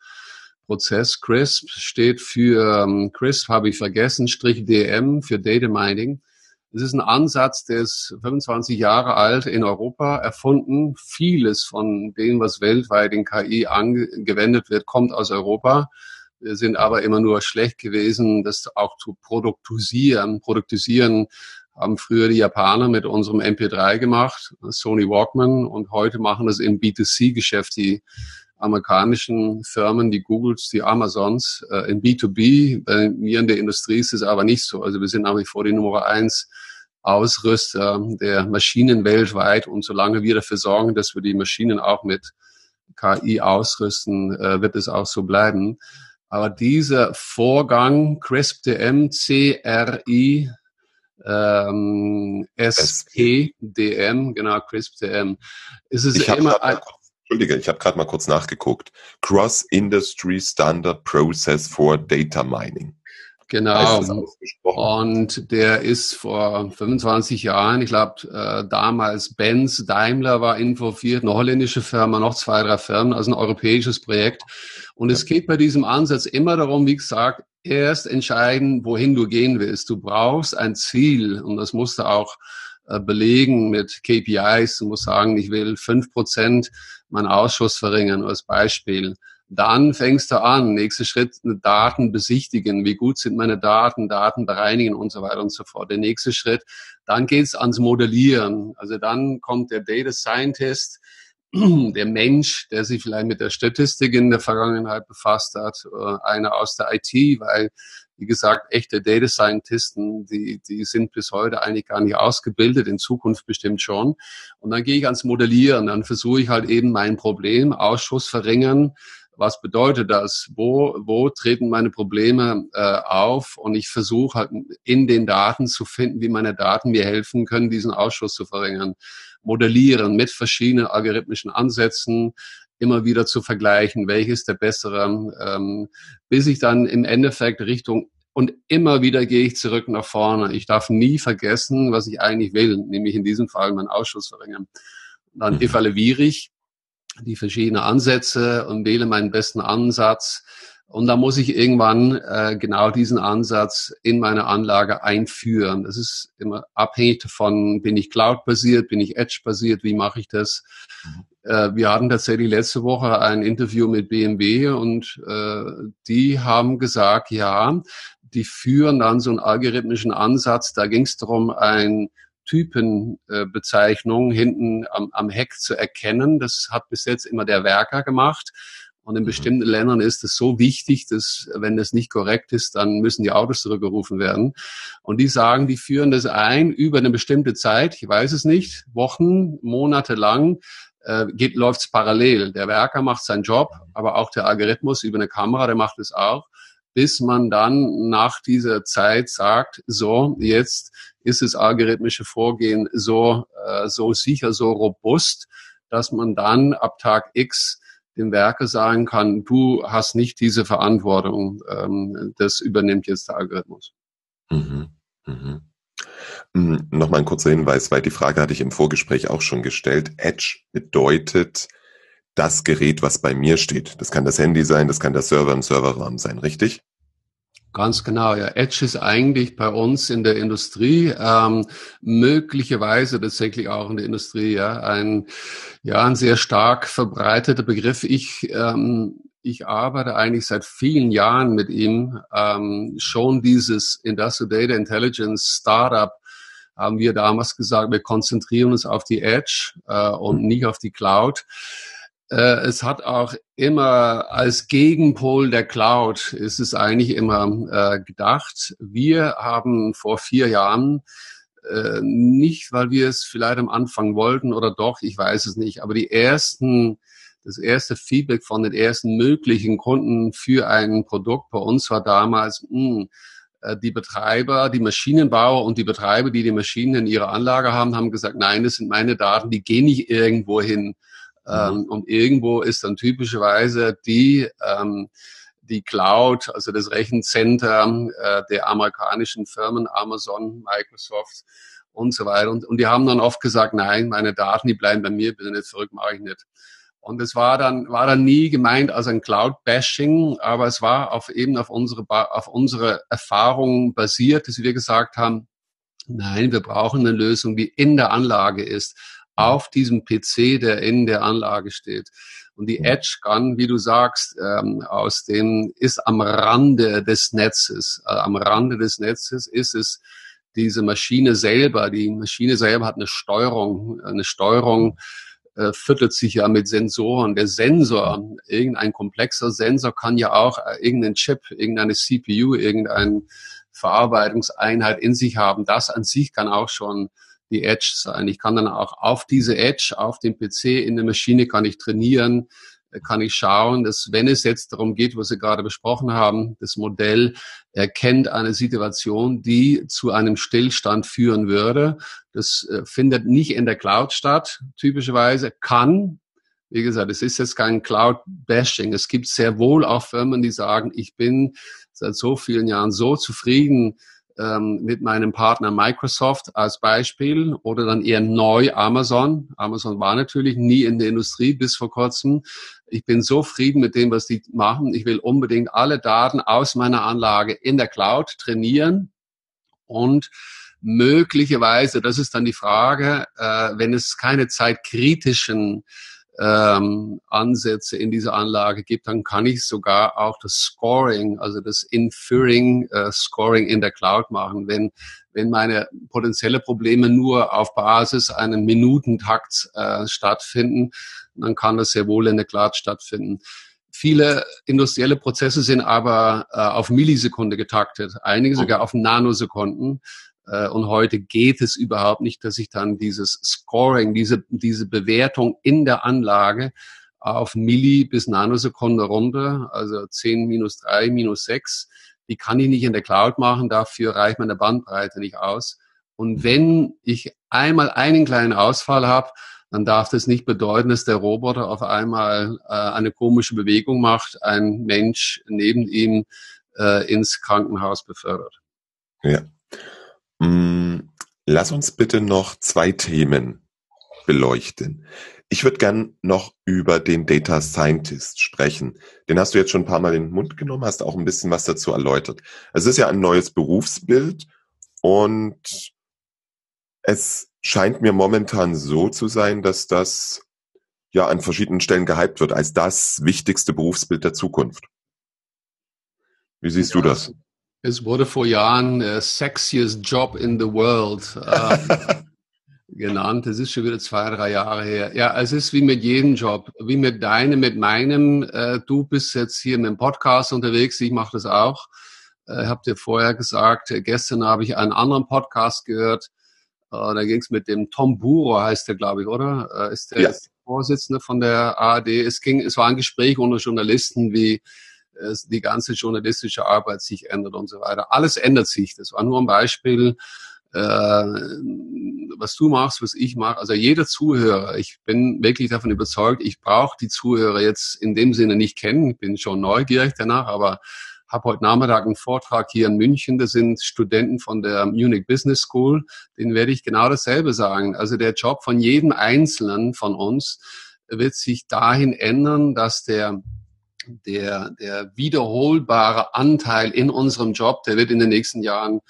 Prozess CRISP steht für ähm, CRISP habe ich vergessen, Strich DM für Data Mining. Es ist ein Ansatz, der ist 25 Jahre alt in Europa erfunden. Vieles von dem, was weltweit in KI angewendet wird, kommt aus Europa. Wir sind aber immer nur schlecht gewesen, das auch zu produktisieren. Produktisieren haben früher die Japaner mit unserem MP3 gemacht, Sony Walkman, und heute machen das im B2C-Geschäft die amerikanischen Firmen, die Googles, die Amazons. Äh, in B2B, bei mir in der Industrie ist es aber nicht so. Also wir sind nach wie vor die Nummer eins Ausrüster der Maschinen weltweit. Und solange wir dafür sorgen, dass wir die Maschinen auch mit KI ausrüsten, äh, wird es auch so bleiben. Aber dieser Vorgang CRISP-DM, C-R-I, ähm, S-P-D-M, genau, CRISP-DM, ist es ich immer ein... Entschuldige, ich habe gerade mal kurz nachgeguckt. Cross Industry Standard Process for Data Mining. Genau. Und der ist vor 25 Jahren, ich glaube, äh, damals Benz, Daimler war involviert, eine holländische Firma, noch zwei, drei Firmen, also ein europäisches Projekt. Und es geht bei diesem Ansatz immer darum, wie gesagt, erst entscheiden, wohin du gehen willst. Du brauchst ein Ziel und das musst du auch belegen mit KPIs. Du musst sagen, ich will fünf Prozent meinen Ausschuss verringern als Beispiel. Dann fängst du an, nächster Schritt, Daten besichtigen. Wie gut sind meine Daten, Daten bereinigen und so weiter und so fort. Der nächste Schritt, dann geht's ans Modellieren. Also dann kommt der Data Scientist, der Mensch, der sich vielleicht mit der Statistik in der Vergangenheit befasst hat, äh, einer aus der IT, weil, wie gesagt, echte Data Scientisten, die, die sind bis heute eigentlich gar nicht ausgebildet, in Zukunft bestimmt schon. Und dann gehe ich ans Modellieren, dann versuche ich halt eben mein Problem, Ausschuss verringern, was bedeutet das? Wo, wo treten meine Probleme äh, auf? Und ich versuche halt in den Daten zu finden, wie meine Daten mir helfen können, diesen Ausschuss zu verringern. Modellieren mit verschiedenen algorithmischen Ansätzen, immer wieder zu vergleichen, welches der bessere, ähm, bis ich dann im Endeffekt Richtung und immer wieder gehe ich zurück nach vorne. Ich darf nie vergessen, was ich eigentlich will, nämlich in diesem Fall meinen Ausschuss verringern. Dann mhm. evaluiere ich die verschiedenen Ansätze und wähle meinen besten Ansatz. Und da muss ich irgendwann äh, genau diesen Ansatz in meine Anlage einführen. Das ist immer abhängig davon, bin ich Cloud-basiert, bin ich Edge-basiert, wie mache ich das? Mhm. Äh, wir hatten tatsächlich letzte Woche ein Interview mit BMW und äh, die haben gesagt, ja, die führen dann so einen algorithmischen Ansatz. Da ging es darum, ein Typenbezeichnung hinten am, am Heck zu erkennen. Das hat bis jetzt immer der Werker gemacht. Und in mhm. bestimmten Ländern ist es so wichtig, dass wenn das nicht korrekt ist, dann müssen die Autos zurückgerufen werden. Und die sagen, die führen das ein über eine bestimmte Zeit, ich weiß es nicht, Wochen, Monate lang, äh, geht, läuft's parallel. Der Werker macht seinen Job, aber auch der Algorithmus über eine Kamera, der macht es auch bis man dann nach dieser Zeit sagt, so, jetzt ist das algorithmische Vorgehen so, äh, so sicher, so robust, dass man dann ab Tag X dem Werke sagen kann, du hast nicht diese Verantwortung, ähm, das übernimmt jetzt der Algorithmus. Mhm. Mhm. Hm, Nochmal ein kurzer Hinweis, weil die Frage hatte ich im Vorgespräch auch schon gestellt. Edge bedeutet das Gerät, was bei mir steht. Das kann das Handy sein, das kann der Server im Serverraum sein, richtig? Ganz genau, ja. Edge ist eigentlich bei uns in der Industrie, ähm, möglicherweise tatsächlich auch in der Industrie, ja, ein, ja, ein sehr stark verbreiteter Begriff. Ich, ähm, ich arbeite eigentlich seit vielen Jahren mit ihm. Ähm, schon dieses Industrial Data Intelligence Startup haben wir damals gesagt, wir konzentrieren uns auf die Edge äh, und nicht auf die Cloud. Äh, es hat auch immer als Gegenpol der Cloud ist es eigentlich immer äh, gedacht. Wir haben vor vier Jahren äh, nicht, weil wir es vielleicht am Anfang wollten oder doch, ich weiß es nicht, aber die ersten, das erste Feedback von den ersten möglichen Kunden für ein Produkt bei uns war damals, mh, hm, die Betreiber, die Maschinenbauer und die Betreiber, die die Maschinen in ihrer Anlage haben, haben gesagt, nein, das sind meine Daten, die gehen nicht irgendwo hin. Ähm, und irgendwo ist dann typischerweise die, ähm, die Cloud, also das Rechencenter äh, der amerikanischen Firmen, Amazon, Microsoft und so weiter. Und, und die haben dann oft gesagt, nein, meine Daten, die bleiben bei mir, bitte nicht zurück, mache ich nicht. Und es war dann, war dann nie gemeint als ein Cloud-Bashing, aber es war auf eben auf unsere, auf unsere Erfahrungen basiert, dass wir gesagt haben, nein, wir brauchen eine Lösung, die in der Anlage ist auf diesem PC, der in der Anlage steht. Und die Edge Gun, wie du sagst, ähm, aus dem ist am Rande des Netzes. Äh, am Rande des Netzes ist es diese Maschine selber. Die Maschine selber hat eine Steuerung. Eine Steuerung äh, füttert sich ja mit Sensoren. Der Sensor, irgendein komplexer Sensor kann ja auch äh, irgendeinen Chip, irgendeine CPU, irgendein Verarbeitungseinheit in sich haben. Das an sich kann auch schon die Edge sein. Ich kann dann auch auf diese Edge, auf dem PC in der Maschine kann ich trainieren, kann ich schauen, dass wenn es jetzt darum geht, was wir gerade besprochen haben, das Modell erkennt eine Situation, die zu einem Stillstand führen würde. Das äh, findet nicht in der Cloud statt, typischerweise, kann. Wie gesagt, es ist jetzt kein Cloud-Bashing. Es gibt sehr wohl auch Firmen, die sagen, ich bin seit so vielen Jahren so zufrieden ähm, mit meinem Partner Microsoft als Beispiel oder dann eher neu Amazon. Amazon war natürlich nie in der Industrie bis vor kurzem. Ich bin so frieden mit dem, was die machen. Ich will unbedingt alle Daten aus meiner Anlage in der Cloud trainieren und möglicherweise, das ist dann die Frage, äh, wenn es keine zeitkritischen ähm, Ansätze in dieser Anlage gibt, dann kann ich sogar auch das Scoring, also das Inferring äh, Scoring in der Cloud machen. Wenn, wenn meine potenzielle Probleme nur auf Basis einen Minutentakt äh, stattfinden, dann kann das sehr wohl in der Cloud stattfinden. Viele industrielle Prozesse sind aber äh, auf Millisekunde getaktet, einige sogar auf Nanosekunden. Äh, und heute geht es überhaupt nicht, dass ich dann dieses Scoring, diese, diese Bewertung in der Anlage auf Milli bis Nanosekunde runter, also 10 minus 3, minus 6, die kann ich nicht in der Cloud machen, dafür reicht meine Bandbreite nicht aus. Und wenn ich einmal einen kleinen Ausfall habe, dann darf das nicht bedeuten, dass der Roboter auf einmal äh, eine komische Bewegung macht, ein Mensch neben ihm äh, ins Krankenhaus befördert. Ja. Mm, lass uns bitte noch zwei Themen beleuchten. Ich würde gern noch über den Data Scientist sprechen. Den hast du jetzt schon ein paar Mal in den Mund genommen, hast auch ein bisschen was dazu erläutert. Es ist ja ein neues Berufsbild und es scheint mir momentan so zu sein, dass das ja an verschiedenen Stellen gehypt wird als das wichtigste Berufsbild der Zukunft. Wie siehst ja, du das? Es wurde vor Jahren äh, Sexiest Job in the World äh, genannt. Es ist schon wieder zwei, drei Jahre her. Ja, es ist wie mit jedem Job, wie mit deinem, mit meinem. Äh, du bist jetzt hier mit dem Podcast unterwegs, ich mache das auch. Äh, habt ihr vorher gesagt, äh, gestern habe ich einen anderen Podcast gehört. Äh, da ging es mit dem Tom Buro, heißt der, glaube ich, oder? Äh, ist der ja. Vorsitzende von der ARD. Es ging, es war ein Gespräch unter Journalisten, wie die ganze journalistische Arbeit sich ändert und so weiter. Alles ändert sich. Das war nur ein Beispiel, äh, was du machst, was ich mache. Also jeder Zuhörer, ich bin wirklich davon überzeugt, ich brauche die Zuhörer jetzt in dem Sinne nicht kennen. Ich bin schon neugierig danach, aber habe heute Nachmittag einen Vortrag hier in München. Das sind Studenten von der Munich Business School. Den werde ich genau dasselbe sagen. Also der Job von jedem Einzelnen von uns wird sich dahin ändern, dass der der, der wiederholbare Anteil in unserem Job, der wird in den nächsten Jahren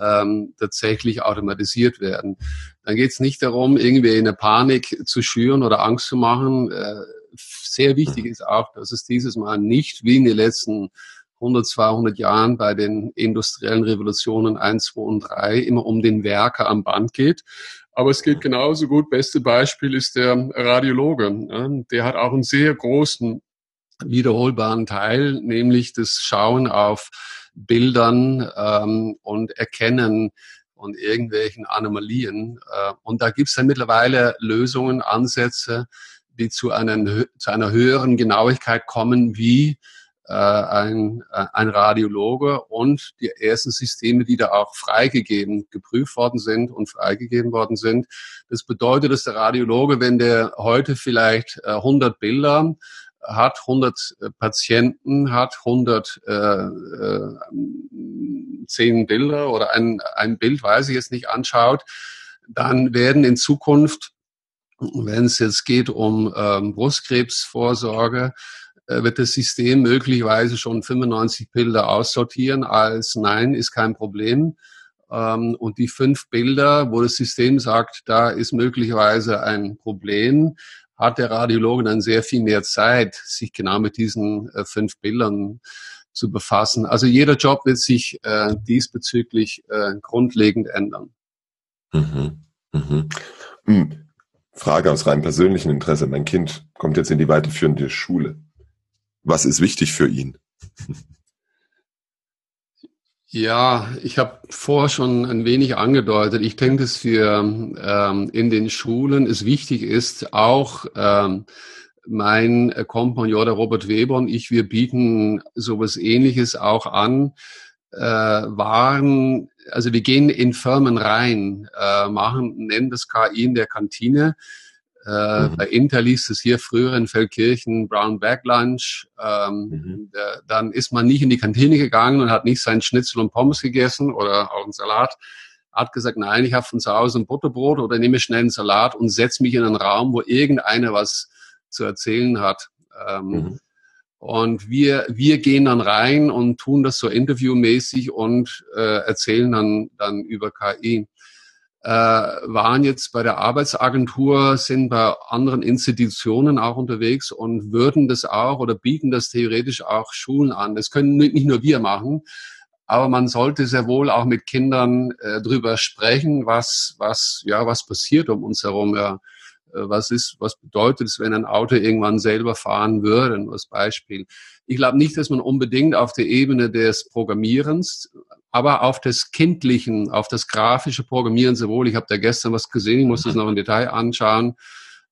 ähm, tatsächlich automatisiert werden. Dann geht es nicht darum, irgendwie eine Panik zu schüren oder Angst zu machen. Äh, sehr wichtig ist auch, dass es dieses Mal nicht wie in den letzten 100, 200 Jahren bei den industriellen Revolutionen 1, 2 und 3 immer um den Werker am Band geht. Aber es geht genauso gut. Beste Beispiel ist der Radiologe. Der hat auch einen sehr großen wiederholbaren Teil, nämlich das Schauen auf Bildern ähm, und Erkennen von irgendwelchen Anomalien. Äh, und da gibt es dann mittlerweile Lösungen, Ansätze, die zu, einen, zu einer höheren Genauigkeit kommen, wie äh, ein, äh, ein Radiologe und die ersten Systeme, die da auch freigegeben, geprüft worden sind und freigegeben worden sind. Das bedeutet, dass der Radiologe, wenn der heute vielleicht äh, 100 Bilder hat 100 äh, Patienten, hat 100 äh, äh, Bilder oder ein, ein Bild, weiß ich jetzt nicht, anschaut, dann werden in Zukunft, wenn es jetzt geht um ähm, Brustkrebsvorsorge, äh, wird das System möglicherweise schon 95 Bilder aussortieren als nein, ist kein Problem. Ähm, und die fünf Bilder, wo das System sagt, da ist möglicherweise ein Problem, hat der Radiologe dann sehr viel mehr Zeit, sich genau mit diesen äh, fünf Bildern zu befassen. Also jeder Job wird sich äh, diesbezüglich äh, grundlegend ändern. Mhm. Mhm. Hm. Frage aus rein persönlichem Interesse. Mein Kind kommt jetzt in die weiterführende Schule. Was ist wichtig für ihn? Ja, ich habe vorher schon ein wenig angedeutet. Ich denke, dass wir ähm, in den Schulen es wichtig ist, auch ähm, mein Kompagnon, der Robert Weber und ich, wir bieten sowas Ähnliches auch an. Äh, waren, also wir gehen in Firmen rein, äh, machen, nennen das KI in der Kantine äh, mhm. Bei Inter liest es hier früher in Feldkirchen Brown Bag Lunch. Ähm, mhm. äh, dann ist man nicht in die Kantine gegangen und hat nicht seinen Schnitzel und Pommes gegessen oder auch einen Salat. Hat gesagt, nein, ich habe von zu Hause ein Butterbrot oder nehme schnell einen Salat und setze mich in einen Raum, wo irgendeiner was zu erzählen hat. Ähm, mhm. Und wir, wir gehen dann rein und tun das so interviewmäßig und äh, erzählen dann, dann über KI äh, waren jetzt bei der Arbeitsagentur, sind bei anderen Institutionen auch unterwegs und würden das auch oder bieten das theoretisch auch Schulen an. Das können nicht nur wir machen, aber man sollte sehr wohl auch mit Kindern äh, drüber sprechen, was was ja was passiert um uns herum. Ja, äh, was ist, was bedeutet es, wenn ein Auto irgendwann selber fahren würde? Nur als Beispiel. Ich glaube nicht, dass man unbedingt auf der Ebene des Programmierens aber auf das Kindlichen, auf das grafische Programmieren sowohl. Ich habe da gestern was gesehen, ich muss das noch im Detail anschauen,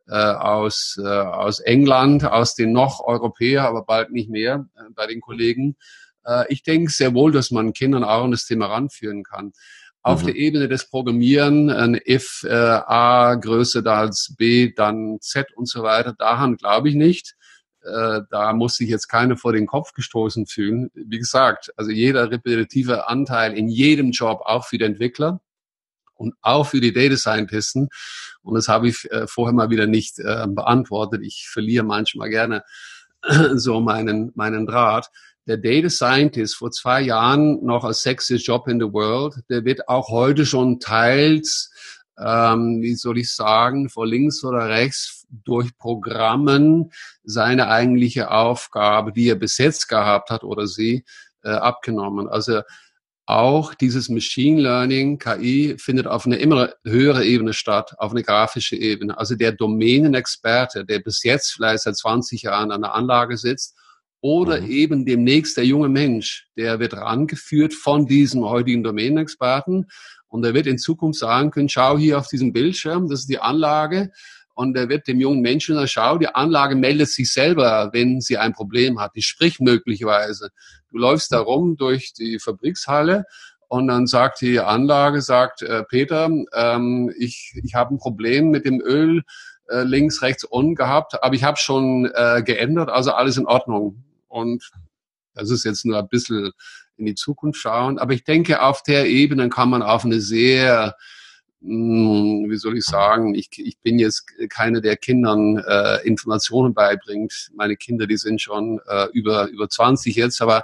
äh, aus, äh, aus England, aus den noch Europäer, aber bald nicht mehr äh, bei den Kollegen. Äh, ich denke sehr wohl, dass man Kindern auch an das Thema ranführen kann. Auf mhm. der Ebene des Programmieren, ein if äh, A größer als B, dann Z und so weiter, daran glaube ich nicht äh, da muss sich jetzt keiner vor den Kopf gestoßen fühlen. Wie gesagt, also jeder repetitive Anteil in jedem Job, auch für die Entwickler und auch für die Data Scientisten. Und das habe ich äh, vorher mal wieder nicht äh, beantwortet. Ich verliere manchmal gerne so meinen, meinen Draht. Der Data Scientist vor zwei Jahren noch als sexiest Job in the world, der wird auch heute schon teils ähm, wie soll ich sagen, vor links oder rechts durch Programmen seine eigentliche Aufgabe, die er besetzt gehabt hat oder sie, äh, abgenommen. Also auch dieses Machine Learning, KI, findet auf einer immer höhere Ebene statt, auf einer grafische Ebene. Also der Domänenexperte, der bis jetzt vielleicht seit 20 Jahren an der Anlage sitzt, oder mhm. eben demnächst der junge Mensch, der wird rangeführt von diesem heutigen Domänenexperten und er wird in Zukunft sagen können, schau hier auf diesem Bildschirm, das ist die Anlage. Und er wird dem jungen Menschen sagen, schau, die Anlage meldet sich selber, wenn sie ein Problem hat. Die spricht möglicherweise. Du läufst da rum durch die Fabrikshalle und dann sagt die Anlage, sagt äh, Peter, ähm, ich, ich habe ein Problem mit dem Öl äh, links, rechts, unten gehabt, aber ich habe schon äh, geändert, also alles in Ordnung. Und das ist jetzt nur ein bisschen in die Zukunft schauen. Aber ich denke, auf der Ebene kann man auf eine sehr wie soll ich sagen, ich, ich bin jetzt keine, der Kindern äh, Informationen beibringt. Meine Kinder, die sind schon äh, über, über 20 jetzt, aber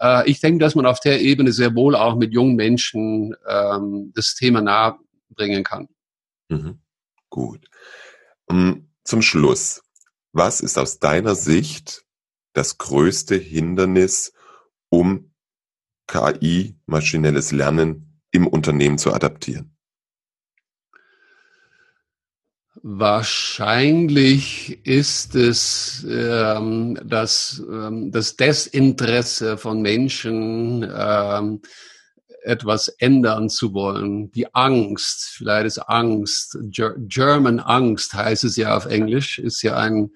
äh, ich denke, dass man auf der Ebene sehr wohl auch mit jungen Menschen ähm, das Thema nahe bringen kann. Mhm. Gut. Um, zum Schluss, was ist aus deiner Sicht das größte Hindernis, um KI, maschinelles Lernen im Unternehmen zu adaptieren? Wahrscheinlich ist es ähm, das, ähm, das Desinteresse von Menschen, ähm, etwas ändern zu wollen. Die Angst, vielleicht ist Angst, German Angst heißt es ja auf Englisch, ist ja ein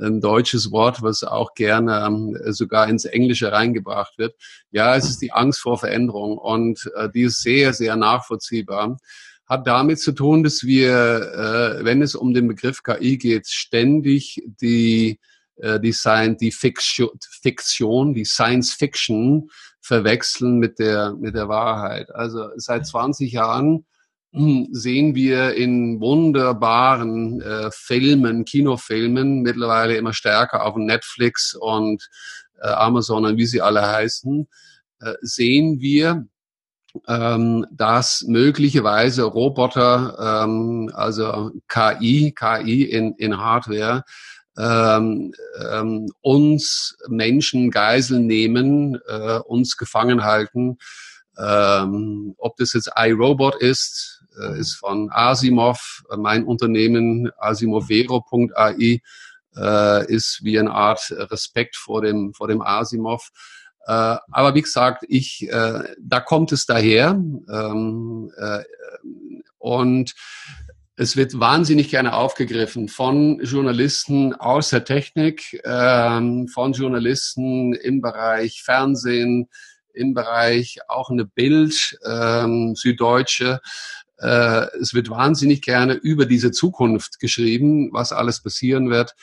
ein deutsches Wort, was auch gerne ähm, sogar ins Englische reingebracht wird. Ja, es ist die Angst vor Veränderung und äh, die ist sehr, sehr nachvollziehbar. Hat damit zu tun, dass wir, äh, wenn es um den Begriff KI geht, ständig die äh, die, Science, die Fiction, Fiktion, die Science Fiction verwechseln mit der, mit der Wahrheit. Also seit 20 Jahren sehen wir in wunderbaren äh, Filmen, Kinofilmen, mittlerweile immer stärker auf Netflix und äh, Amazon und wie sie alle heißen, äh, sehen wir, ähm, dass möglicherweise Roboter, ähm, also KI, KI in, in Hardware, ähm, ähm, uns Menschen Geiseln nehmen, äh, uns gefangen halten. Ähm, ob das jetzt iRobot ist, äh, ist von Asimov. Mein Unternehmen asimovero.ai äh, ist wie eine Art Respekt vor dem, vor dem Asimov. Äh, aber wie gesagt, ich, äh, da kommt es daher. Ähm, äh, und es wird wahnsinnig gerne aufgegriffen von Journalisten aus der Technik, ähm, von Journalisten im Bereich Fernsehen, im Bereich auch eine Bild, ähm, Süddeutsche. Äh, es wird wahnsinnig gerne über diese Zukunft geschrieben, was alles passieren wird.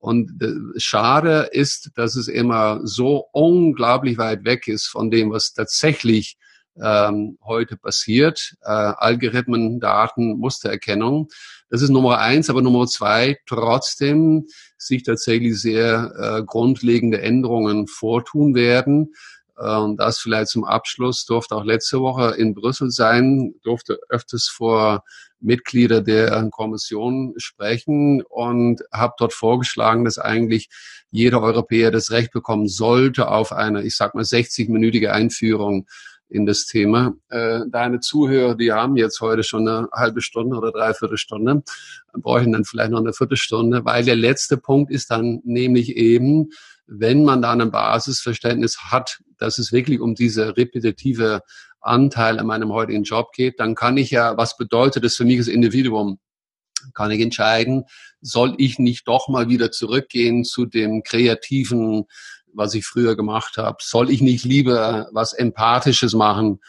Und äh, schade ist, dass es immer so unglaublich weit weg ist von dem, was tatsächlich ähm, heute passiert. Äh, Algorithmen, Daten, Mustererkennung. Das ist Nummer eins, aber Nummer zwei, trotzdem sich tatsächlich sehr äh, grundlegende Änderungen vortun werden. Und das vielleicht zum Abschluss durfte auch letzte Woche in Brüssel sein, durfte öfters vor Mitglieder der Kommission sprechen und habe dort vorgeschlagen, dass eigentlich jeder Europäer das Recht bekommen sollte auf eine, ich sag mal, 60-minütige Einführung in das Thema. Äh, deine Zuhörer, die haben jetzt heute schon eine halbe Stunde oder dreiviertel Stunde, bräuchten dann vielleicht noch eine Viertelstunde, weil der letzte Punkt ist dann nämlich eben, wenn man da ein Basisverständnis hat, dass es wirklich um diese repetitive Anteil an meinem heutigen Job geht, dann kann ich ja, was bedeutet das für mich als Individuum? Kann ich entscheiden, soll ich nicht doch mal wieder zurückgehen zu dem kreativen was ich früher gemacht habe. Soll ich nicht lieber was Empathisches machen?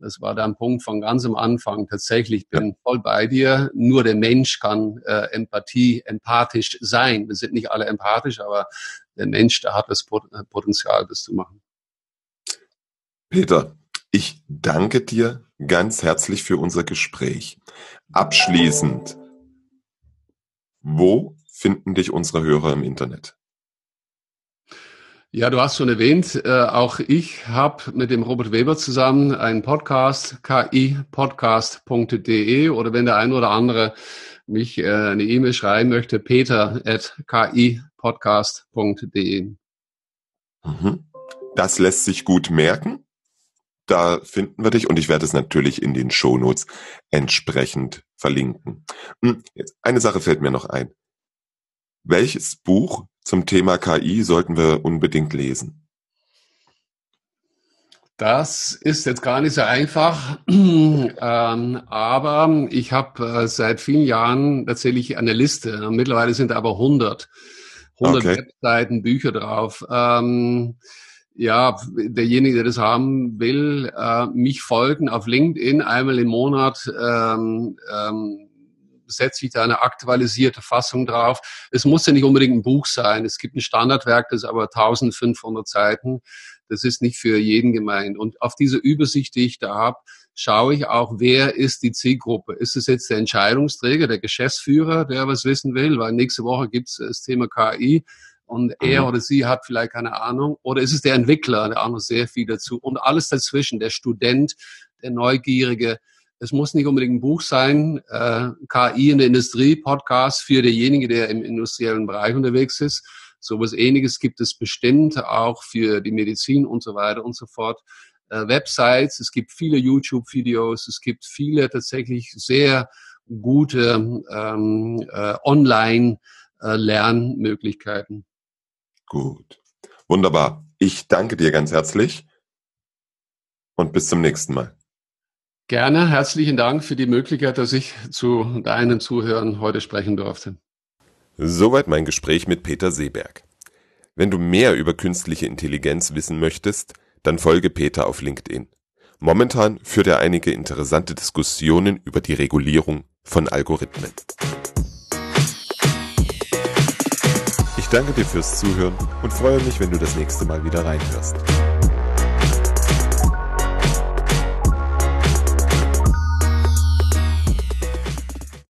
Das war der Punkt von ganz am Anfang. Tatsächlich bin ja. voll bei dir. Nur der Mensch kann äh, Empathie, empathisch sein. Wir sind nicht alle empathisch, aber der Mensch, der hat das äh, Potenzial, das zu machen. Peter, ich danke dir ganz herzlich für unser Gespräch. Abschließend, wo finden dich unsere Hörer im Internet? Ja, du hast schon erwähnt, äh, auch ich habe mit dem Robert Weber zusammen einen Podcast, kipodcast.de oder wenn der ein oder andere mich äh, eine E-Mail schreiben möchte, peter at kipodcast.de. Mhm. Das lässt sich gut merken. Da finden wir dich und ich werde es natürlich in den Shownotes entsprechend verlinken. Hm, eine Sache fällt mir noch ein. Welches Buch zum Thema KI sollten wir unbedingt lesen? Das ist jetzt gar nicht so einfach, ähm, aber ich habe äh, seit vielen Jahren tatsächlich eine Liste. Mittlerweile sind aber 100, 100 okay. Webseiten, Bücher drauf. Ähm, ja, derjenige, der das haben will, äh, mich folgen auf LinkedIn einmal im Monat. Ähm, setze ich da eine aktualisierte Fassung drauf. Es muss ja nicht unbedingt ein Buch sein. Es gibt ein Standardwerk, das ist aber 1500 Seiten. Das ist nicht für jeden gemeint. Und auf diese Übersicht, die ich da habe, schaue ich auch, wer ist die Zielgruppe? Ist es jetzt der Entscheidungsträger, der Geschäftsführer, der was wissen will? Weil nächste Woche gibt es das Thema KI und er mhm. oder sie hat vielleicht keine Ahnung. Oder ist es der Entwickler, der auch noch sehr viel dazu und alles dazwischen, der Student, der Neugierige, es muss nicht unbedingt ein Buch sein, äh, KI in der Industrie, Podcast für denjenigen, der im industriellen Bereich unterwegs ist. So was ähnliches gibt es bestimmt auch für die Medizin und so weiter und so fort. Äh, Websites, es gibt viele YouTube-Videos, es gibt viele tatsächlich sehr gute ähm, äh, Online-Lernmöglichkeiten. Gut. Wunderbar. Ich danke dir ganz herzlich und bis zum nächsten Mal. Gerne, herzlichen Dank für die Möglichkeit, dass ich zu deinen Zuhörern heute sprechen durfte. Soweit mein Gespräch mit Peter Seeberg. Wenn du mehr über künstliche Intelligenz wissen möchtest, dann folge Peter auf LinkedIn. Momentan führt er einige interessante Diskussionen über die Regulierung von Algorithmen. Ich danke dir fürs Zuhören und freue mich, wenn du das nächste Mal wieder reinhörst.